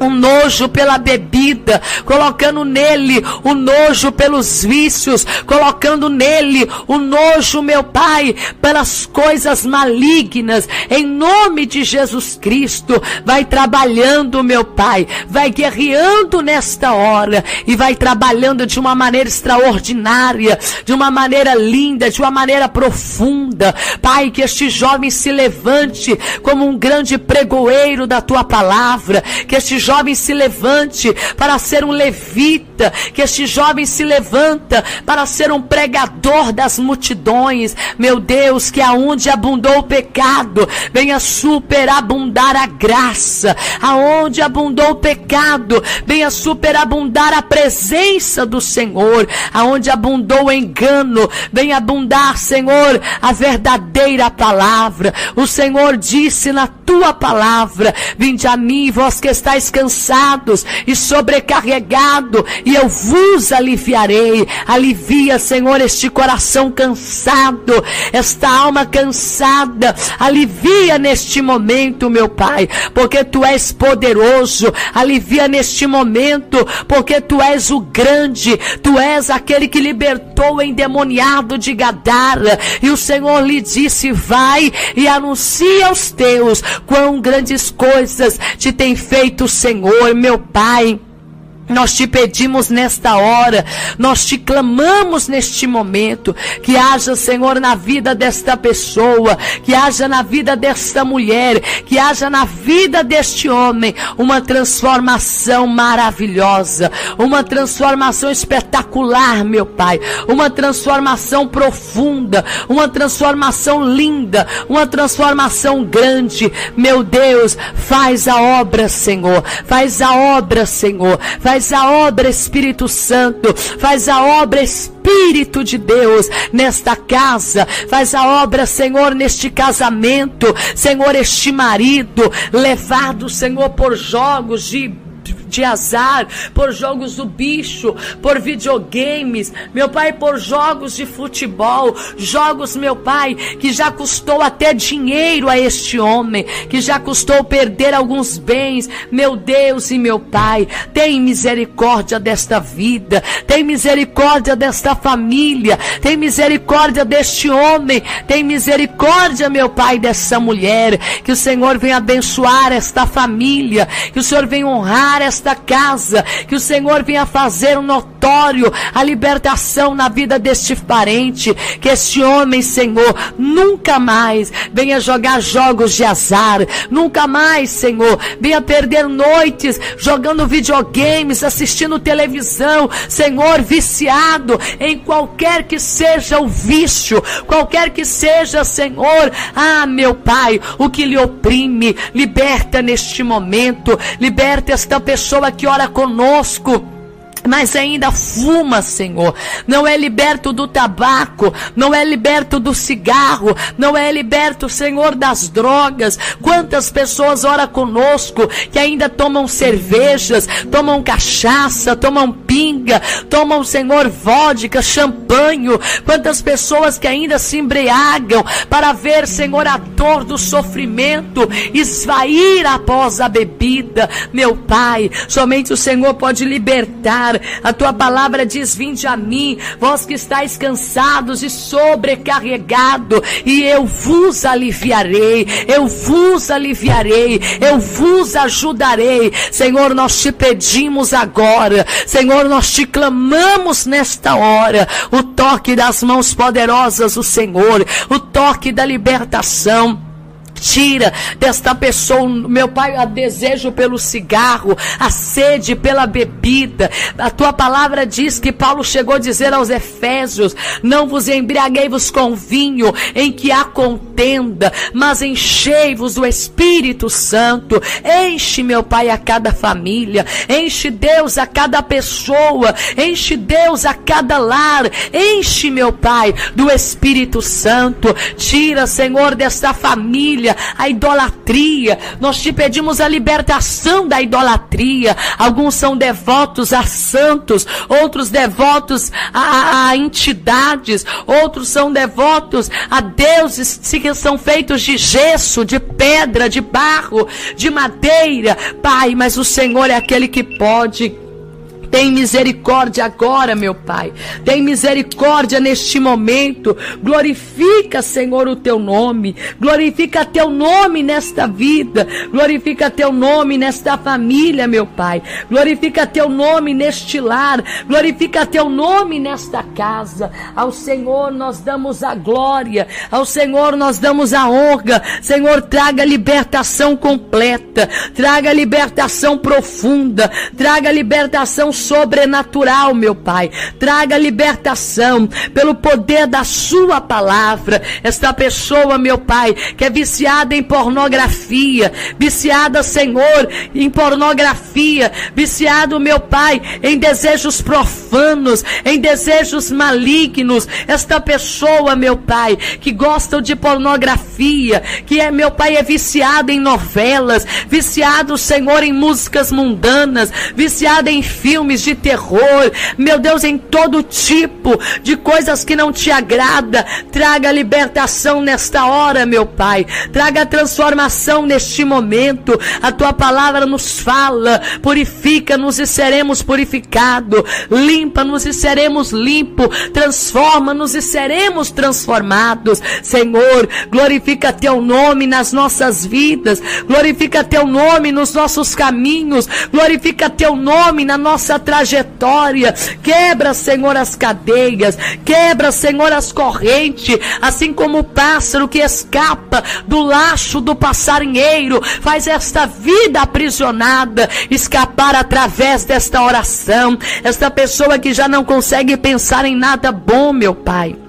[SPEAKER 2] um nojo pela bebida, colocando nele o nojo pelos vícios, colocando nele o nojo, meu Pai, pelas coisas malignas, em nome de Jesus Cristo, vai trabalhando, meu Pai, vai guerreando nesta hora e vai trabalhando de uma maneira extraordinária, de uma maneira linda, de uma maneira profunda, Pai, que este jovem se levante como um grande pregoeiro da tua palavra, que este jovem se levante para ser um levita, que este jovem se levanta para ser um pregador das multidões. Meu Deus, que aonde abundou o pecado, venha superabundar a graça. Aonde abundou o pecado, venha superabundar a presença do Senhor. Aonde abundou o engano, venha abundar, Senhor, a verdadeira palavra. O Senhor disse na tua palavra: Vinde a mim, vós que estáis cansados e sobrecarregado, e eu vos aliviarei. Alivia, Senhor, este coração cansado, esta alma cansada. Alivia neste momento, meu Pai, porque tu és poderoso. Alivia neste momento, porque tu és o grande, tu és aquele que libertou o endemoniado de Gadara. E o Senhor lhe disse: Vai e anuncia aos teus quão grandes coisas te tem feito o Senhor, meu Pai. Nós te pedimos nesta hora, nós te clamamos neste momento, que haja, Senhor, na vida desta pessoa, que haja na vida desta mulher, que haja na vida deste homem uma transformação maravilhosa, uma transformação espetacular, meu Pai, uma transformação profunda, uma transformação linda, uma transformação grande. Meu Deus, faz a obra, Senhor, faz a obra, Senhor, faz Faz a obra, Espírito Santo. Faz a obra, Espírito de Deus, nesta casa. Faz a obra, Senhor, neste casamento. Senhor, este marido, levado, Senhor, por jogos de de azar, por jogos do bicho, por videogames, meu pai, por jogos de futebol, jogos, meu pai, que já custou até dinheiro a este homem, que já custou perder alguns bens, meu Deus e meu pai, tem misericórdia desta vida, tem misericórdia desta família, tem misericórdia deste homem, tem misericórdia, meu pai, dessa mulher, que o Senhor venha abençoar esta família, que o Senhor venha honrar esta esta casa, que o Senhor venha fazer um notório a libertação na vida deste parente, que este homem, Senhor, nunca mais venha jogar jogos de azar, nunca mais, Senhor, venha perder noites jogando videogames, assistindo televisão, Senhor, viciado em qualquer que seja o vício, qualquer que seja, Senhor, ah, meu Pai, o que lhe oprime, liberta neste momento, liberta esta pessoa pessoa que ora conosco mas ainda fuma, Senhor. Não é liberto do tabaco, não é liberto do cigarro, não é liberto, Senhor, das drogas. Quantas pessoas ora conosco que ainda tomam cervejas, tomam cachaça, tomam pinga, tomam, Senhor, vodka, champanhe. Quantas pessoas que ainda se embriagam para ver, Senhor, a dor do sofrimento esvair após a bebida. Meu Pai, somente o Senhor pode libertar a tua palavra diz: Vinde a mim, vós que estáis cansados e sobrecarregados, e eu vos aliviarei, eu vos aliviarei, eu vos ajudarei. Senhor, nós te pedimos agora, Senhor, nós te clamamos nesta hora, o toque das mãos poderosas do Senhor, o toque da libertação. Tira desta pessoa, meu Pai, a desejo pelo cigarro, a sede pela bebida. A tua palavra diz que Paulo chegou a dizer aos Efésios: Não vos embriaguei-vos com vinho em que há contenda, mas enchei-vos do Espírito Santo. Enche, meu Pai, a cada família, enche Deus a cada pessoa, enche Deus a cada lar, enche, meu Pai, do Espírito Santo. Tira, Senhor, desta família a idolatria. Nós te pedimos a libertação da idolatria. Alguns são devotos a santos, outros devotos a, a entidades, outros são devotos a deuses que são feitos de gesso, de pedra, de barro, de madeira. Pai, mas o Senhor é aquele que pode Tem misericórdia agora, meu Pai. Tem misericórdia neste momento. Glorifica, Senhor, o teu nome. Glorifica teu nome nesta vida. Glorifica teu nome nesta família, meu Pai. Glorifica teu nome neste lar. Glorifica teu nome nesta casa. Ao Senhor nós damos a glória. Ao Senhor nós damos a honra. Senhor, traga libertação completa. Traga libertação profunda. Traga libertação sobrenatural, meu Pai. Traga libertação pelo poder da Sua palavra. Esta pessoa, meu Pai, que é viciada em pornografia, viciada, Senhor, em pornografia, viciado, meu Pai, em desejos profanos, em desejos malignos. Esta pessoa, meu Pai, que gosta de pornografia, que é, meu Pai, é viciado em novelas, viciado, Senhor, em músicas mundanas, viciado em filmes de terror, meu Deus, em todo tipo de coisas que não te agrada. Traga libertação nesta hora, meu Pai. Traga transformação neste momento. A tua palavra nos fala, purifica-nos e seremos purificados. Limpa-nos e seremos limpos. Transforma-nos e seremos transformados. Senhor, glorifica teu nome nas nossas vidas. Glorifica teu nome nos nossos caminhos. Glorifica teu nome na nossa trajetória. Quebra, Senhor, as cadeias. Quebra, Senhor, as correntes. Assim como o pássaro que escapa do laço do passarinheiro. Faz esta vida aprisionada escapar através desta oração. Esta pessoa que já não consegue pensar em nada bom, meu Pai.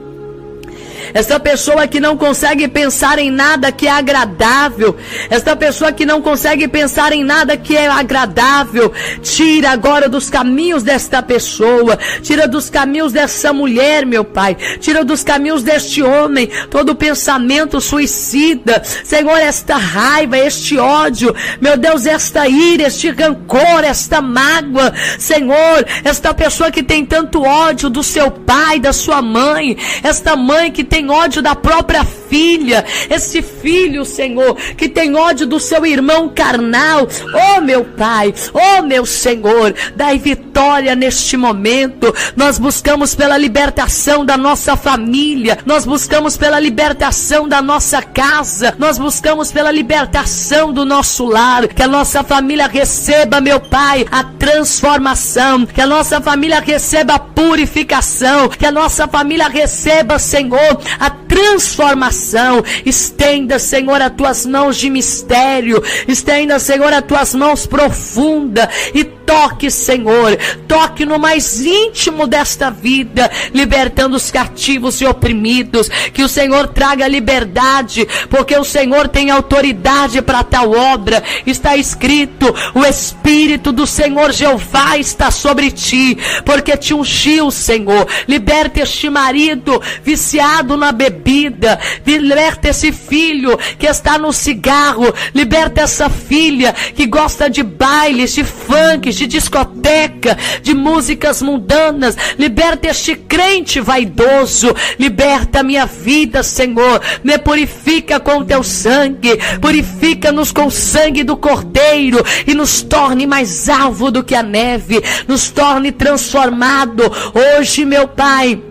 [SPEAKER 2] Essa pessoa que não consegue pensar em nada que é agradável. Essa pessoa que não consegue pensar em nada que é agradável. Tira agora dos caminhos desta pessoa. Tira dos caminhos dessa mulher, meu Pai. Tira dos caminhos deste homem todo pensamento suicida. Senhor, esta raiva, este ódio. Meu Deus, esta ira, este rancor, esta mágoa. Senhor, esta pessoa que tem tanto ódio do seu pai, da sua mãe. Esta mãe que tem tem ódio da própria filha, esse filho, Senhor, que tem ódio do seu irmão carnal. Oh, meu Pai, oh, meu Senhor, dai vitória neste momento. Nós buscamos pela libertação da nossa família, nós buscamos pela libertação da nossa casa, nós buscamos pela libertação do nosso lar. Que a nossa família receba, meu Pai, a transformação, que a nossa família receba a purificação, que a nossa família receba, Senhor, a transformação. Estenda, Senhor, as tuas mãos de mistério. Estenda, Senhor, as tuas mãos profundas e toque, Senhor, toque no mais íntimo desta vida, libertando os cativos e oprimidos. Que o Senhor traga liberdade, porque o Senhor tem autoridade para tal obra. Está escrito: o Espírito do Senhor Jeová está sobre ti, porque te ungiu, Senhor. Liberta este marido viciado na bebida, liberta esse filho que está no cigarro, liberta essa filha que gosta de bailes, de funk, de discoteca, de músicas mundanas. Liberta este crente vaidoso. Liberta minha vida, Senhor. Me purifica com teu sangue. Purifica-nos com o sangue do Cordeiro e nos torne mais alvo do que a neve. Nos torne transformado. Hoje, meu Pai.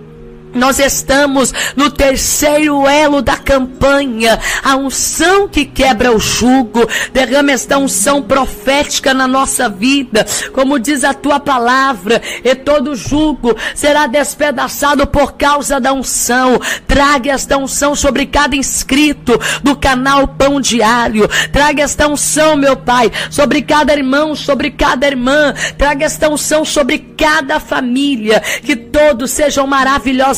[SPEAKER 2] Nós estamos no terceiro elo da campanha, a unção que quebra o jugo. Derrama esta unção profética na nossa vida, como diz a tua palavra, e todo jugo será despedaçado por causa da unção. Traga esta unção sobre cada inscrito do canal Pão Diário. Traga esta unção, meu Pai, sobre cada irmão, sobre cada irmã. Traga esta unção sobre cada família, que todos sejam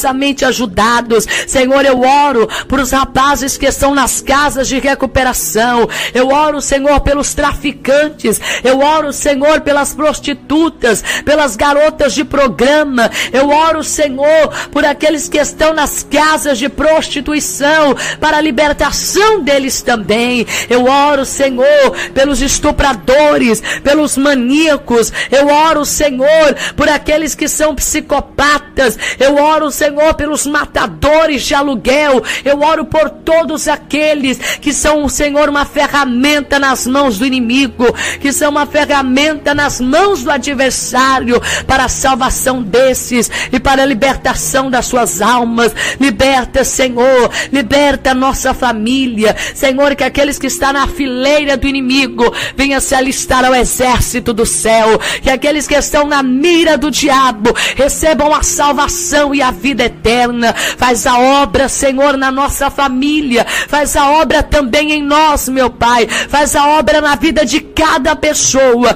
[SPEAKER 2] maravilhosamente ajudados. Senhor, eu oro por os rapazes que estão nas casas de recuperação. Eu oro, Senhor, pelos traficantes. Eu oro, Senhor, pelas prostitutas, pelas garotas de programa. Eu oro, Senhor, por aqueles que estão nas casas de prostituição, para a libertação deles também. Eu oro, Senhor, pelos estupradores, pelos maníacos. Eu oro, Senhor, por aqueles que são psicopatas. Eu oro, Senhor, Senhor, pelos matadores de aluguel. Eu oro por todos aqueles que são, Senhor, uma ferramenta nas mãos do inimigo, que são uma ferramenta nas mãos do adversário para a salvação desses e para a libertação das suas almas. Liberta, Senhor, liberta nossa família. Senhor, que aqueles que estão na fileira do inimigo venham se alistar ao exército do céu, que aqueles que estão na mira do diabo recebam a salvação e a vida eterna. Faz a obra, Senhor, na nossa família. Faz a obra também em nós, meu Pai. Faz a obra na vida de cada pessoa,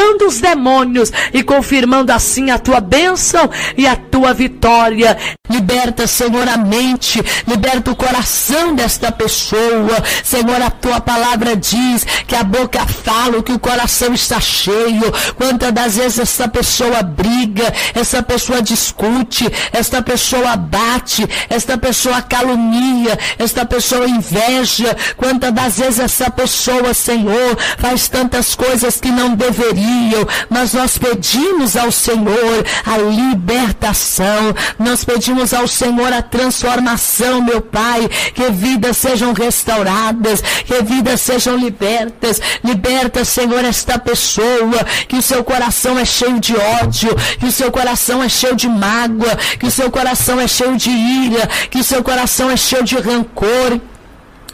[SPEAKER 2] derrotando os demônios e confirmando assim a tua bênção e a tua vitória. Liberta, Senhor, a mente, liberta o coração desta pessoa. Senhor, a tua palavra diz que a boca fala, que o coração está cheio. Quantas das vezes essa pessoa briga, essa pessoa discute, esta pessoa bate, esta pessoa calunia, esta pessoa inveja. Quantas das vezes essa pessoa, Senhor, faz tantas coisas que não mas nós pedimos ao Senhor a libertação. Nós pedimos ao Senhor a transformação, meu Pai, que vidas sejam restauradas, que vidas sejam libertas. Liberta, Senhor, esta pessoa, que o seu coração é cheio de ódio, que o seu coração é cheio de mágoa, que o seu coração é cheio de ira, que o seu coração é cheio de rancor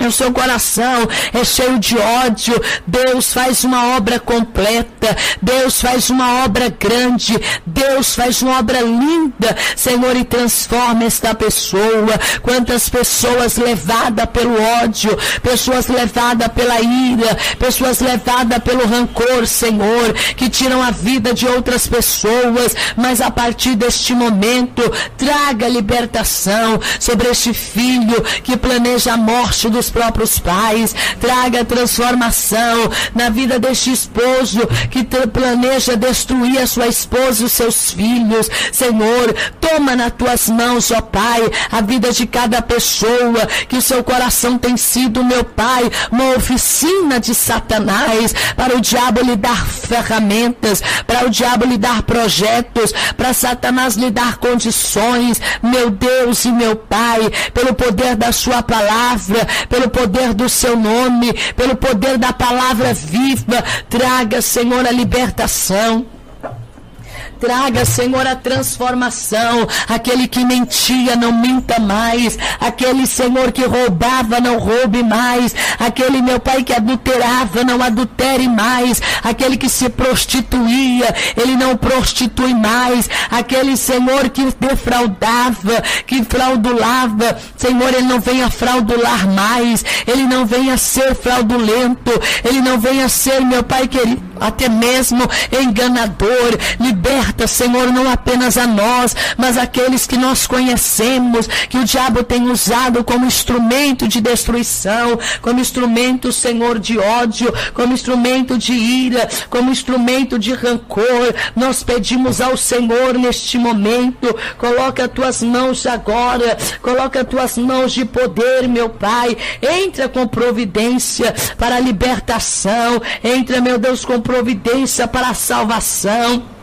[SPEAKER 2] o seu coração é cheio de ódio. Deus faz uma obra completa. Deus faz uma obra grande. Deus faz uma obra linda. Senhor, e transforma esta pessoa. Quantas pessoas levadas pelo ódio, pessoas levadas pela ira, pessoas levadas pelo rancor, Senhor, que tiram a vida de outras pessoas. Mas a partir deste momento, traga libertação sobre este filho que planeja a morte dos próprios pais, traga transformação na vida deste esposo que planeja destruir a sua esposa e os seus filhos. Senhor, toma nas tuas mãos, ó Pai, a vida de cada pessoa, que o seu coração tem sido, meu Pai, uma oficina de Satanás, para o diabo lhe dar ferramentas, para o diabo lhe dar projetos, para Satanás lhe dar condições, meu Deus e meu Pai, pelo poder da sua palavra, pelo poder do seu nome, pelo poder da palavra viva, traga, Senhor, a libertação. Traga, Senhor, a transformação. Aquele que mentia, não minta mais. Aquele, Senhor, que roubava, não roube mais. Aquele, meu Pai, que adulterava, não adultere mais. Aquele que se prostituía, ele não prostitui mais. Aquele, Senhor, que defraudava, que fraudulava, Senhor, ele não venha fraudular mais. Ele não venha ser fraudulento. Ele não venha ser, meu Pai querido, até mesmo enganador. Liberta Senhor, não apenas a nós, mas aqueles que nós conhecemos, que o diabo tem usado como instrumento de destruição, como instrumento, Senhor, de ódio, como instrumento de ira, como instrumento de rancor. Nós pedimos ao Senhor neste momento, coloca as tuas mãos agora, coloca as tuas mãos de poder, meu Pai. Entra com providência para a libertação, entra, meu Deus, com providência para a salvação.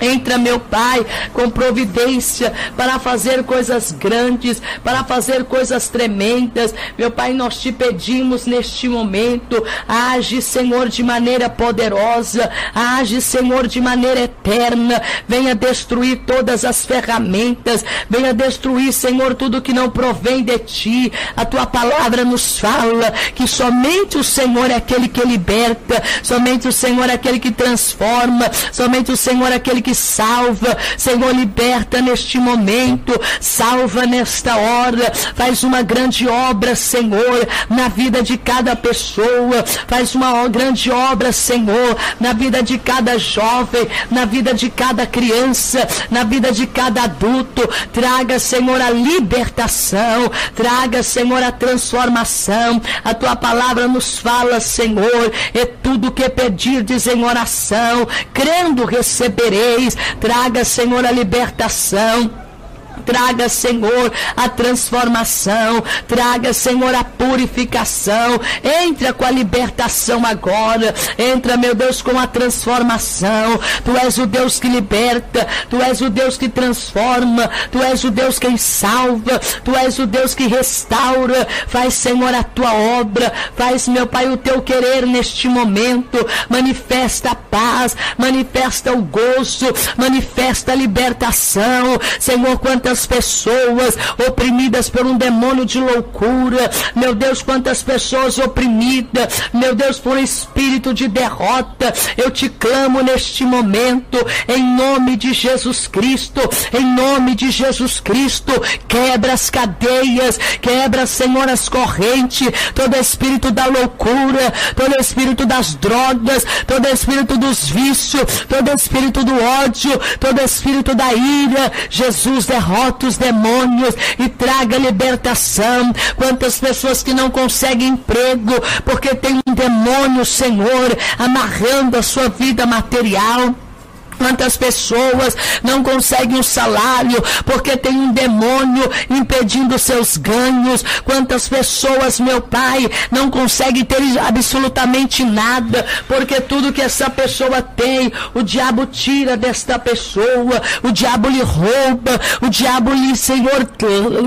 [SPEAKER 2] Entra, meu Pai, com providência para fazer coisas grandes, para fazer coisas tremendas. Meu Pai, nós te pedimos neste momento, age, Senhor, de maneira poderosa, age, Senhor, de maneira eterna. Venha destruir todas as ferramentas, venha destruir, Senhor, tudo que não provém de ti. A tua palavra nos fala que somente o Senhor é aquele que liberta, somente o Senhor é aquele que transforma, somente o Senhor é aquele que que salva. Senhor, liberta neste momento, salva nesta hora. Faz uma grande obra, Senhor, na vida de cada pessoa. Faz uma grande obra, Senhor, na vida de cada jovem, na vida de cada criança, na vida de cada adulto. Traga, Senhor, a libertação. Traga, Senhor, a transformação. A tua palavra nos fala, Senhor, é tudo que pedirdes em oração, crendo Traga, Senhor, a libertação traga, Senhor, a transformação, traga, Senhor, a purificação. Entra com a libertação agora, entra, meu Deus, com a transformação. Tu és o Deus que liberta, tu és o Deus que transforma, tu és o Deus que salva, tu és o Deus que restaura. Faz, Senhor, a tua obra, faz, meu Pai, o teu querer neste momento. Manifesta a paz, manifesta o gozo, manifesta a libertação. Senhor, quantas pessoas oprimidas por um demônio de loucura. Meu Deus, quantas pessoas oprimidas. Meu Deus, por um espírito de derrota. Eu te clamo neste momento, em nome de Jesus Cristo, em nome de Jesus Cristo. Quebra as cadeias, quebra, Senhor, as correntes, todo espírito da loucura, todo espírito das drogas, todo espírito dos vícios, todo espírito do ódio, todo espírito da ira. Jesus derrota os demônios e traga libertação. Quantas pessoas que não conseguem emprego porque tem um demônio, Senhor, amarrando a sua vida material. Quantas pessoas não conseguem o salário porque tem um demônio impedindo seus ganhos? Quantas pessoas, meu Pai, não conseguem ter absolutamente nada porque tudo que essa pessoa tem, o diabo tira desta pessoa, o diabo lhe rouba, o diabo lhe, Senhor,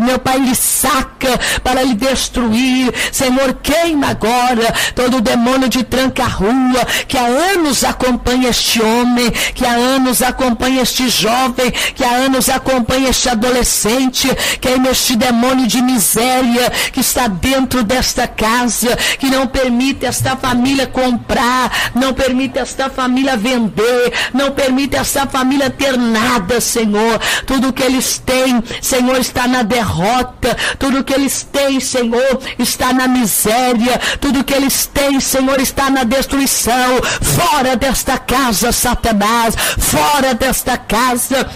[SPEAKER 2] meu Pai, lhe saca para lhe destruir. Senhor, queima agora todo o demônio de tranca-rua que há anos acompanha este homem, que há anos acompanha este jovem, que há anos acompanha este adolescente, queima este demônio de miséria que está dentro desta casa, que não permite esta família comprar, não permite esta família vender, não permite esta família ter nada, Senhor. Tudo que eles têm, Senhor, está na derrota, tudo que eles têm, Senhor, está na miséria, tudo que eles têm, Senhor, está na destruição. Fora desta casa, Satanás, fora desta casa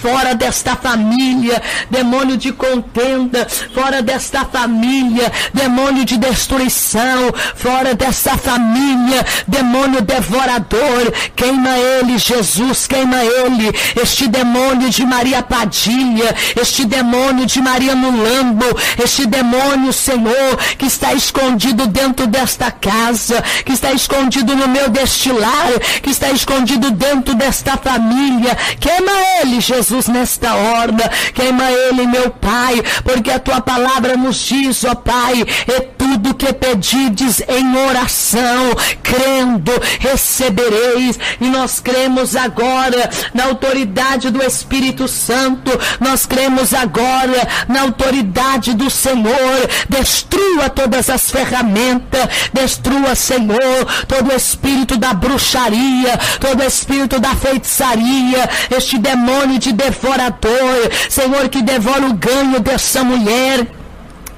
[SPEAKER 2] fora desta família, demônio de contenda, fora desta família, demônio de destruição, fora desta família, demônio devorador, queima ele, Jesus, queima ele, este demônio de Maria Padilha, este demônio de Maria Mulambo, este demônio, Senhor, que está escondido dentro desta casa, que está escondido no meu destilar, que está escondido dentro desta família, queima ele, Jesus Jesus, nesta hora. Queima ele, meu Pai, porque a tua palavra nos diz, ó Pai, e tudo que pedides em oração, crendo, recebereis. E nós cremos agora na autoridade do Espírito Santo, nós cremos agora na autoridade do Senhor. Destrua todas as ferramentas, destrua, Senhor, todo o espírito da bruxaria, todo o espírito da feitiçaria, este demônio de devorador, Senhor, que devora o ganho dessa mulher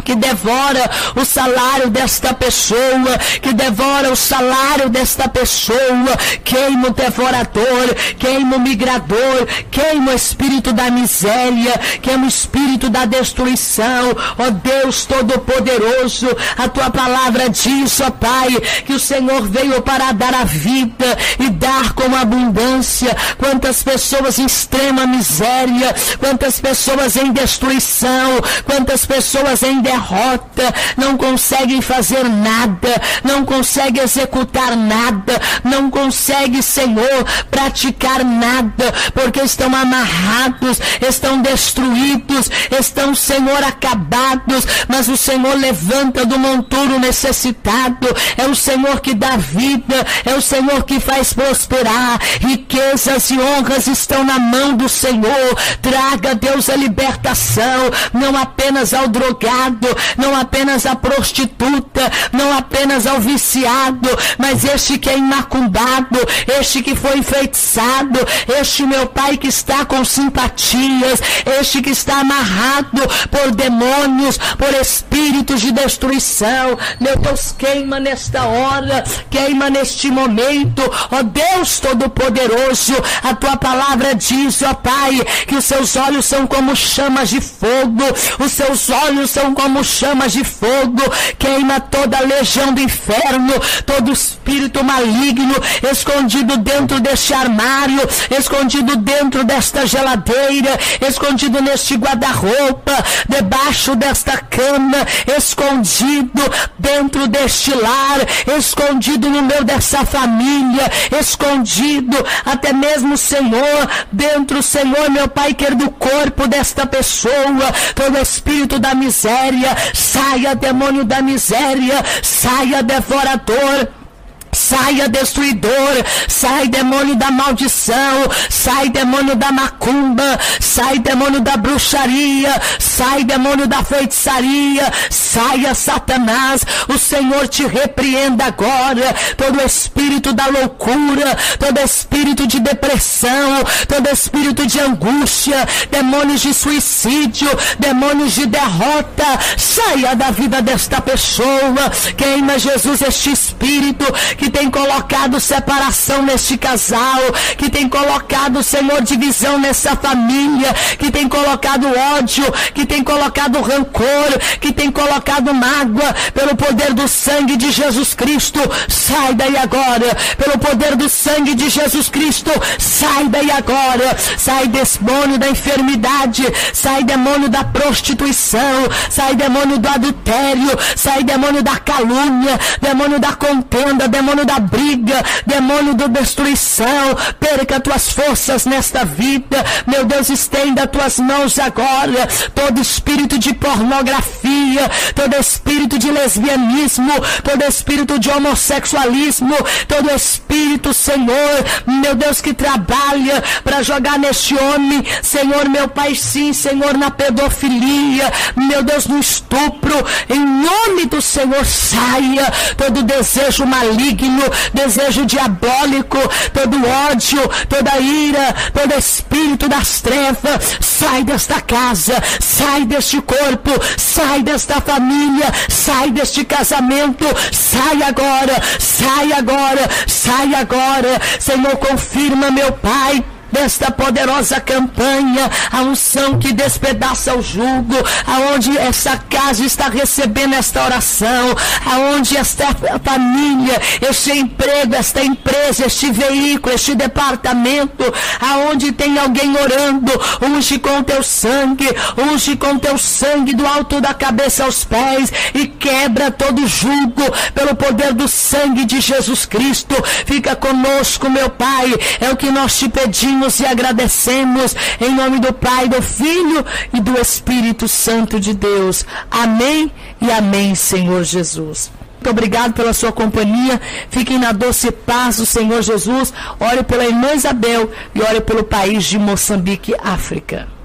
[SPEAKER 2] que devora o salário desta pessoa, que devora o salário desta pessoa, queima o devorador, queima o migrador, queima o espírito da miséria, queima o espírito da destruição, ó Deus Todo-Poderoso, a tua palavra diz, ó Pai, que o Senhor veio para dar a vida e dar com abundância. Quantas pessoas em extrema miséria, quantas pessoas em destruição, quantas pessoas em derrota, não conseguem fazer nada, não conseguem executar nada, não conseguem, Senhor, praticar nada, porque estão amarrados, estão destruídos, estão, Senhor, acabados, mas o Senhor levanta do monturo necessitado, é o Senhor que dá vida, é o Senhor que faz prosperar, riquezas e honras estão na mão do Senhor, traga, Deus, a libertação, não apenas ao drogado, não apenas a prostituta, não apenas ao viciado, mas este que é imaculado, este que foi enfeitiçado, este meu Pai que está com simpatias, este que está amarrado por demônios, por espíritos de destruição. Meu Deus, queima nesta hora, queima neste momento, ó Deus Todo-Poderoso, a tua palavra diz, ó Pai, que os seus olhos são como chamas de fogo, os seus olhos são como como chamas de fogo, queima toda a legião do inferno, todo espírito maligno escondido dentro deste armário, escondido dentro desta geladeira, escondido neste guarda-roupa, debaixo desta cama, escondido dentro deste lar, escondido no meio dessa família, escondido até mesmo, Senhor, dentro, Senhor, meu Pai, quer do corpo desta pessoa, todo espírito da miséria, saia, demônio da miséria, saia, devorador. Saia destruidor, sai demônio da maldição, sai demônio da macumba, sai demônio da bruxaria, sai demônio da feitiçaria, saia Satanás, o Senhor te repreenda agora, todo espírito da loucura, todo espírito de depressão, todo espírito de angústia, demônios de suicídio, demônios de derrota, saia da vida desta pessoa, queima Jesus este espírito que tem colocado separação neste casal, que tem colocado, Senhor, divisão nessa família, que tem colocado ódio, que tem colocado rancor, que tem colocado mágoa, pelo poder do sangue de Jesus Cristo, sai daí agora, pelo poder do sangue de Jesus Cristo, sai daí agora, sai demônio da enfermidade, sai demônio da prostituição, sai demônio do adultério, sai demônio da calúnia, demônio da contenda, demônio demônio da briga, demônio da destruição, perca tuas forças nesta vida. Meu Deus, estenda tuas mãos agora. Todo espírito de pornografia, todo espírito de lesbianismo, todo espírito de homossexualismo, todo espírito, Senhor, meu Deus, que trabalha para jogar neste homem, Senhor, meu Pai, sim, Senhor, na pedofilia, meu Deus, no estupro, em nome do Senhor, saia todo desejo maligno maligno, desejo diabólico, todo ódio, toda ira, todo espírito das trevas, sai desta casa, sai deste corpo, sai desta família, sai deste casamento, sai agora, sai agora, sai agora, Senhor, confirma, meu Pai desta poderosa campanha, a unção que despedaça o jugo, aonde essa casa está recebendo esta oração, aonde esta família, este emprego, esta empresa, este veículo, este departamento, aonde tem alguém orando, unge com teu sangue, unge com teu sangue do alto da cabeça aos pés e quebra todo jugo pelo poder do sangue de Jesus Cristo. Fica conosco, meu Pai, é o que nós te pedimos e agradecemos em nome do Pai, do Filho e do Espírito Santo de Deus. Amém e amém, Senhor Jesus. Muito obrigado pela sua companhia. Fiquem na doce paz do Senhor Jesus. Ore pela irmã Isabel e ore pelo país de Moçambique, África.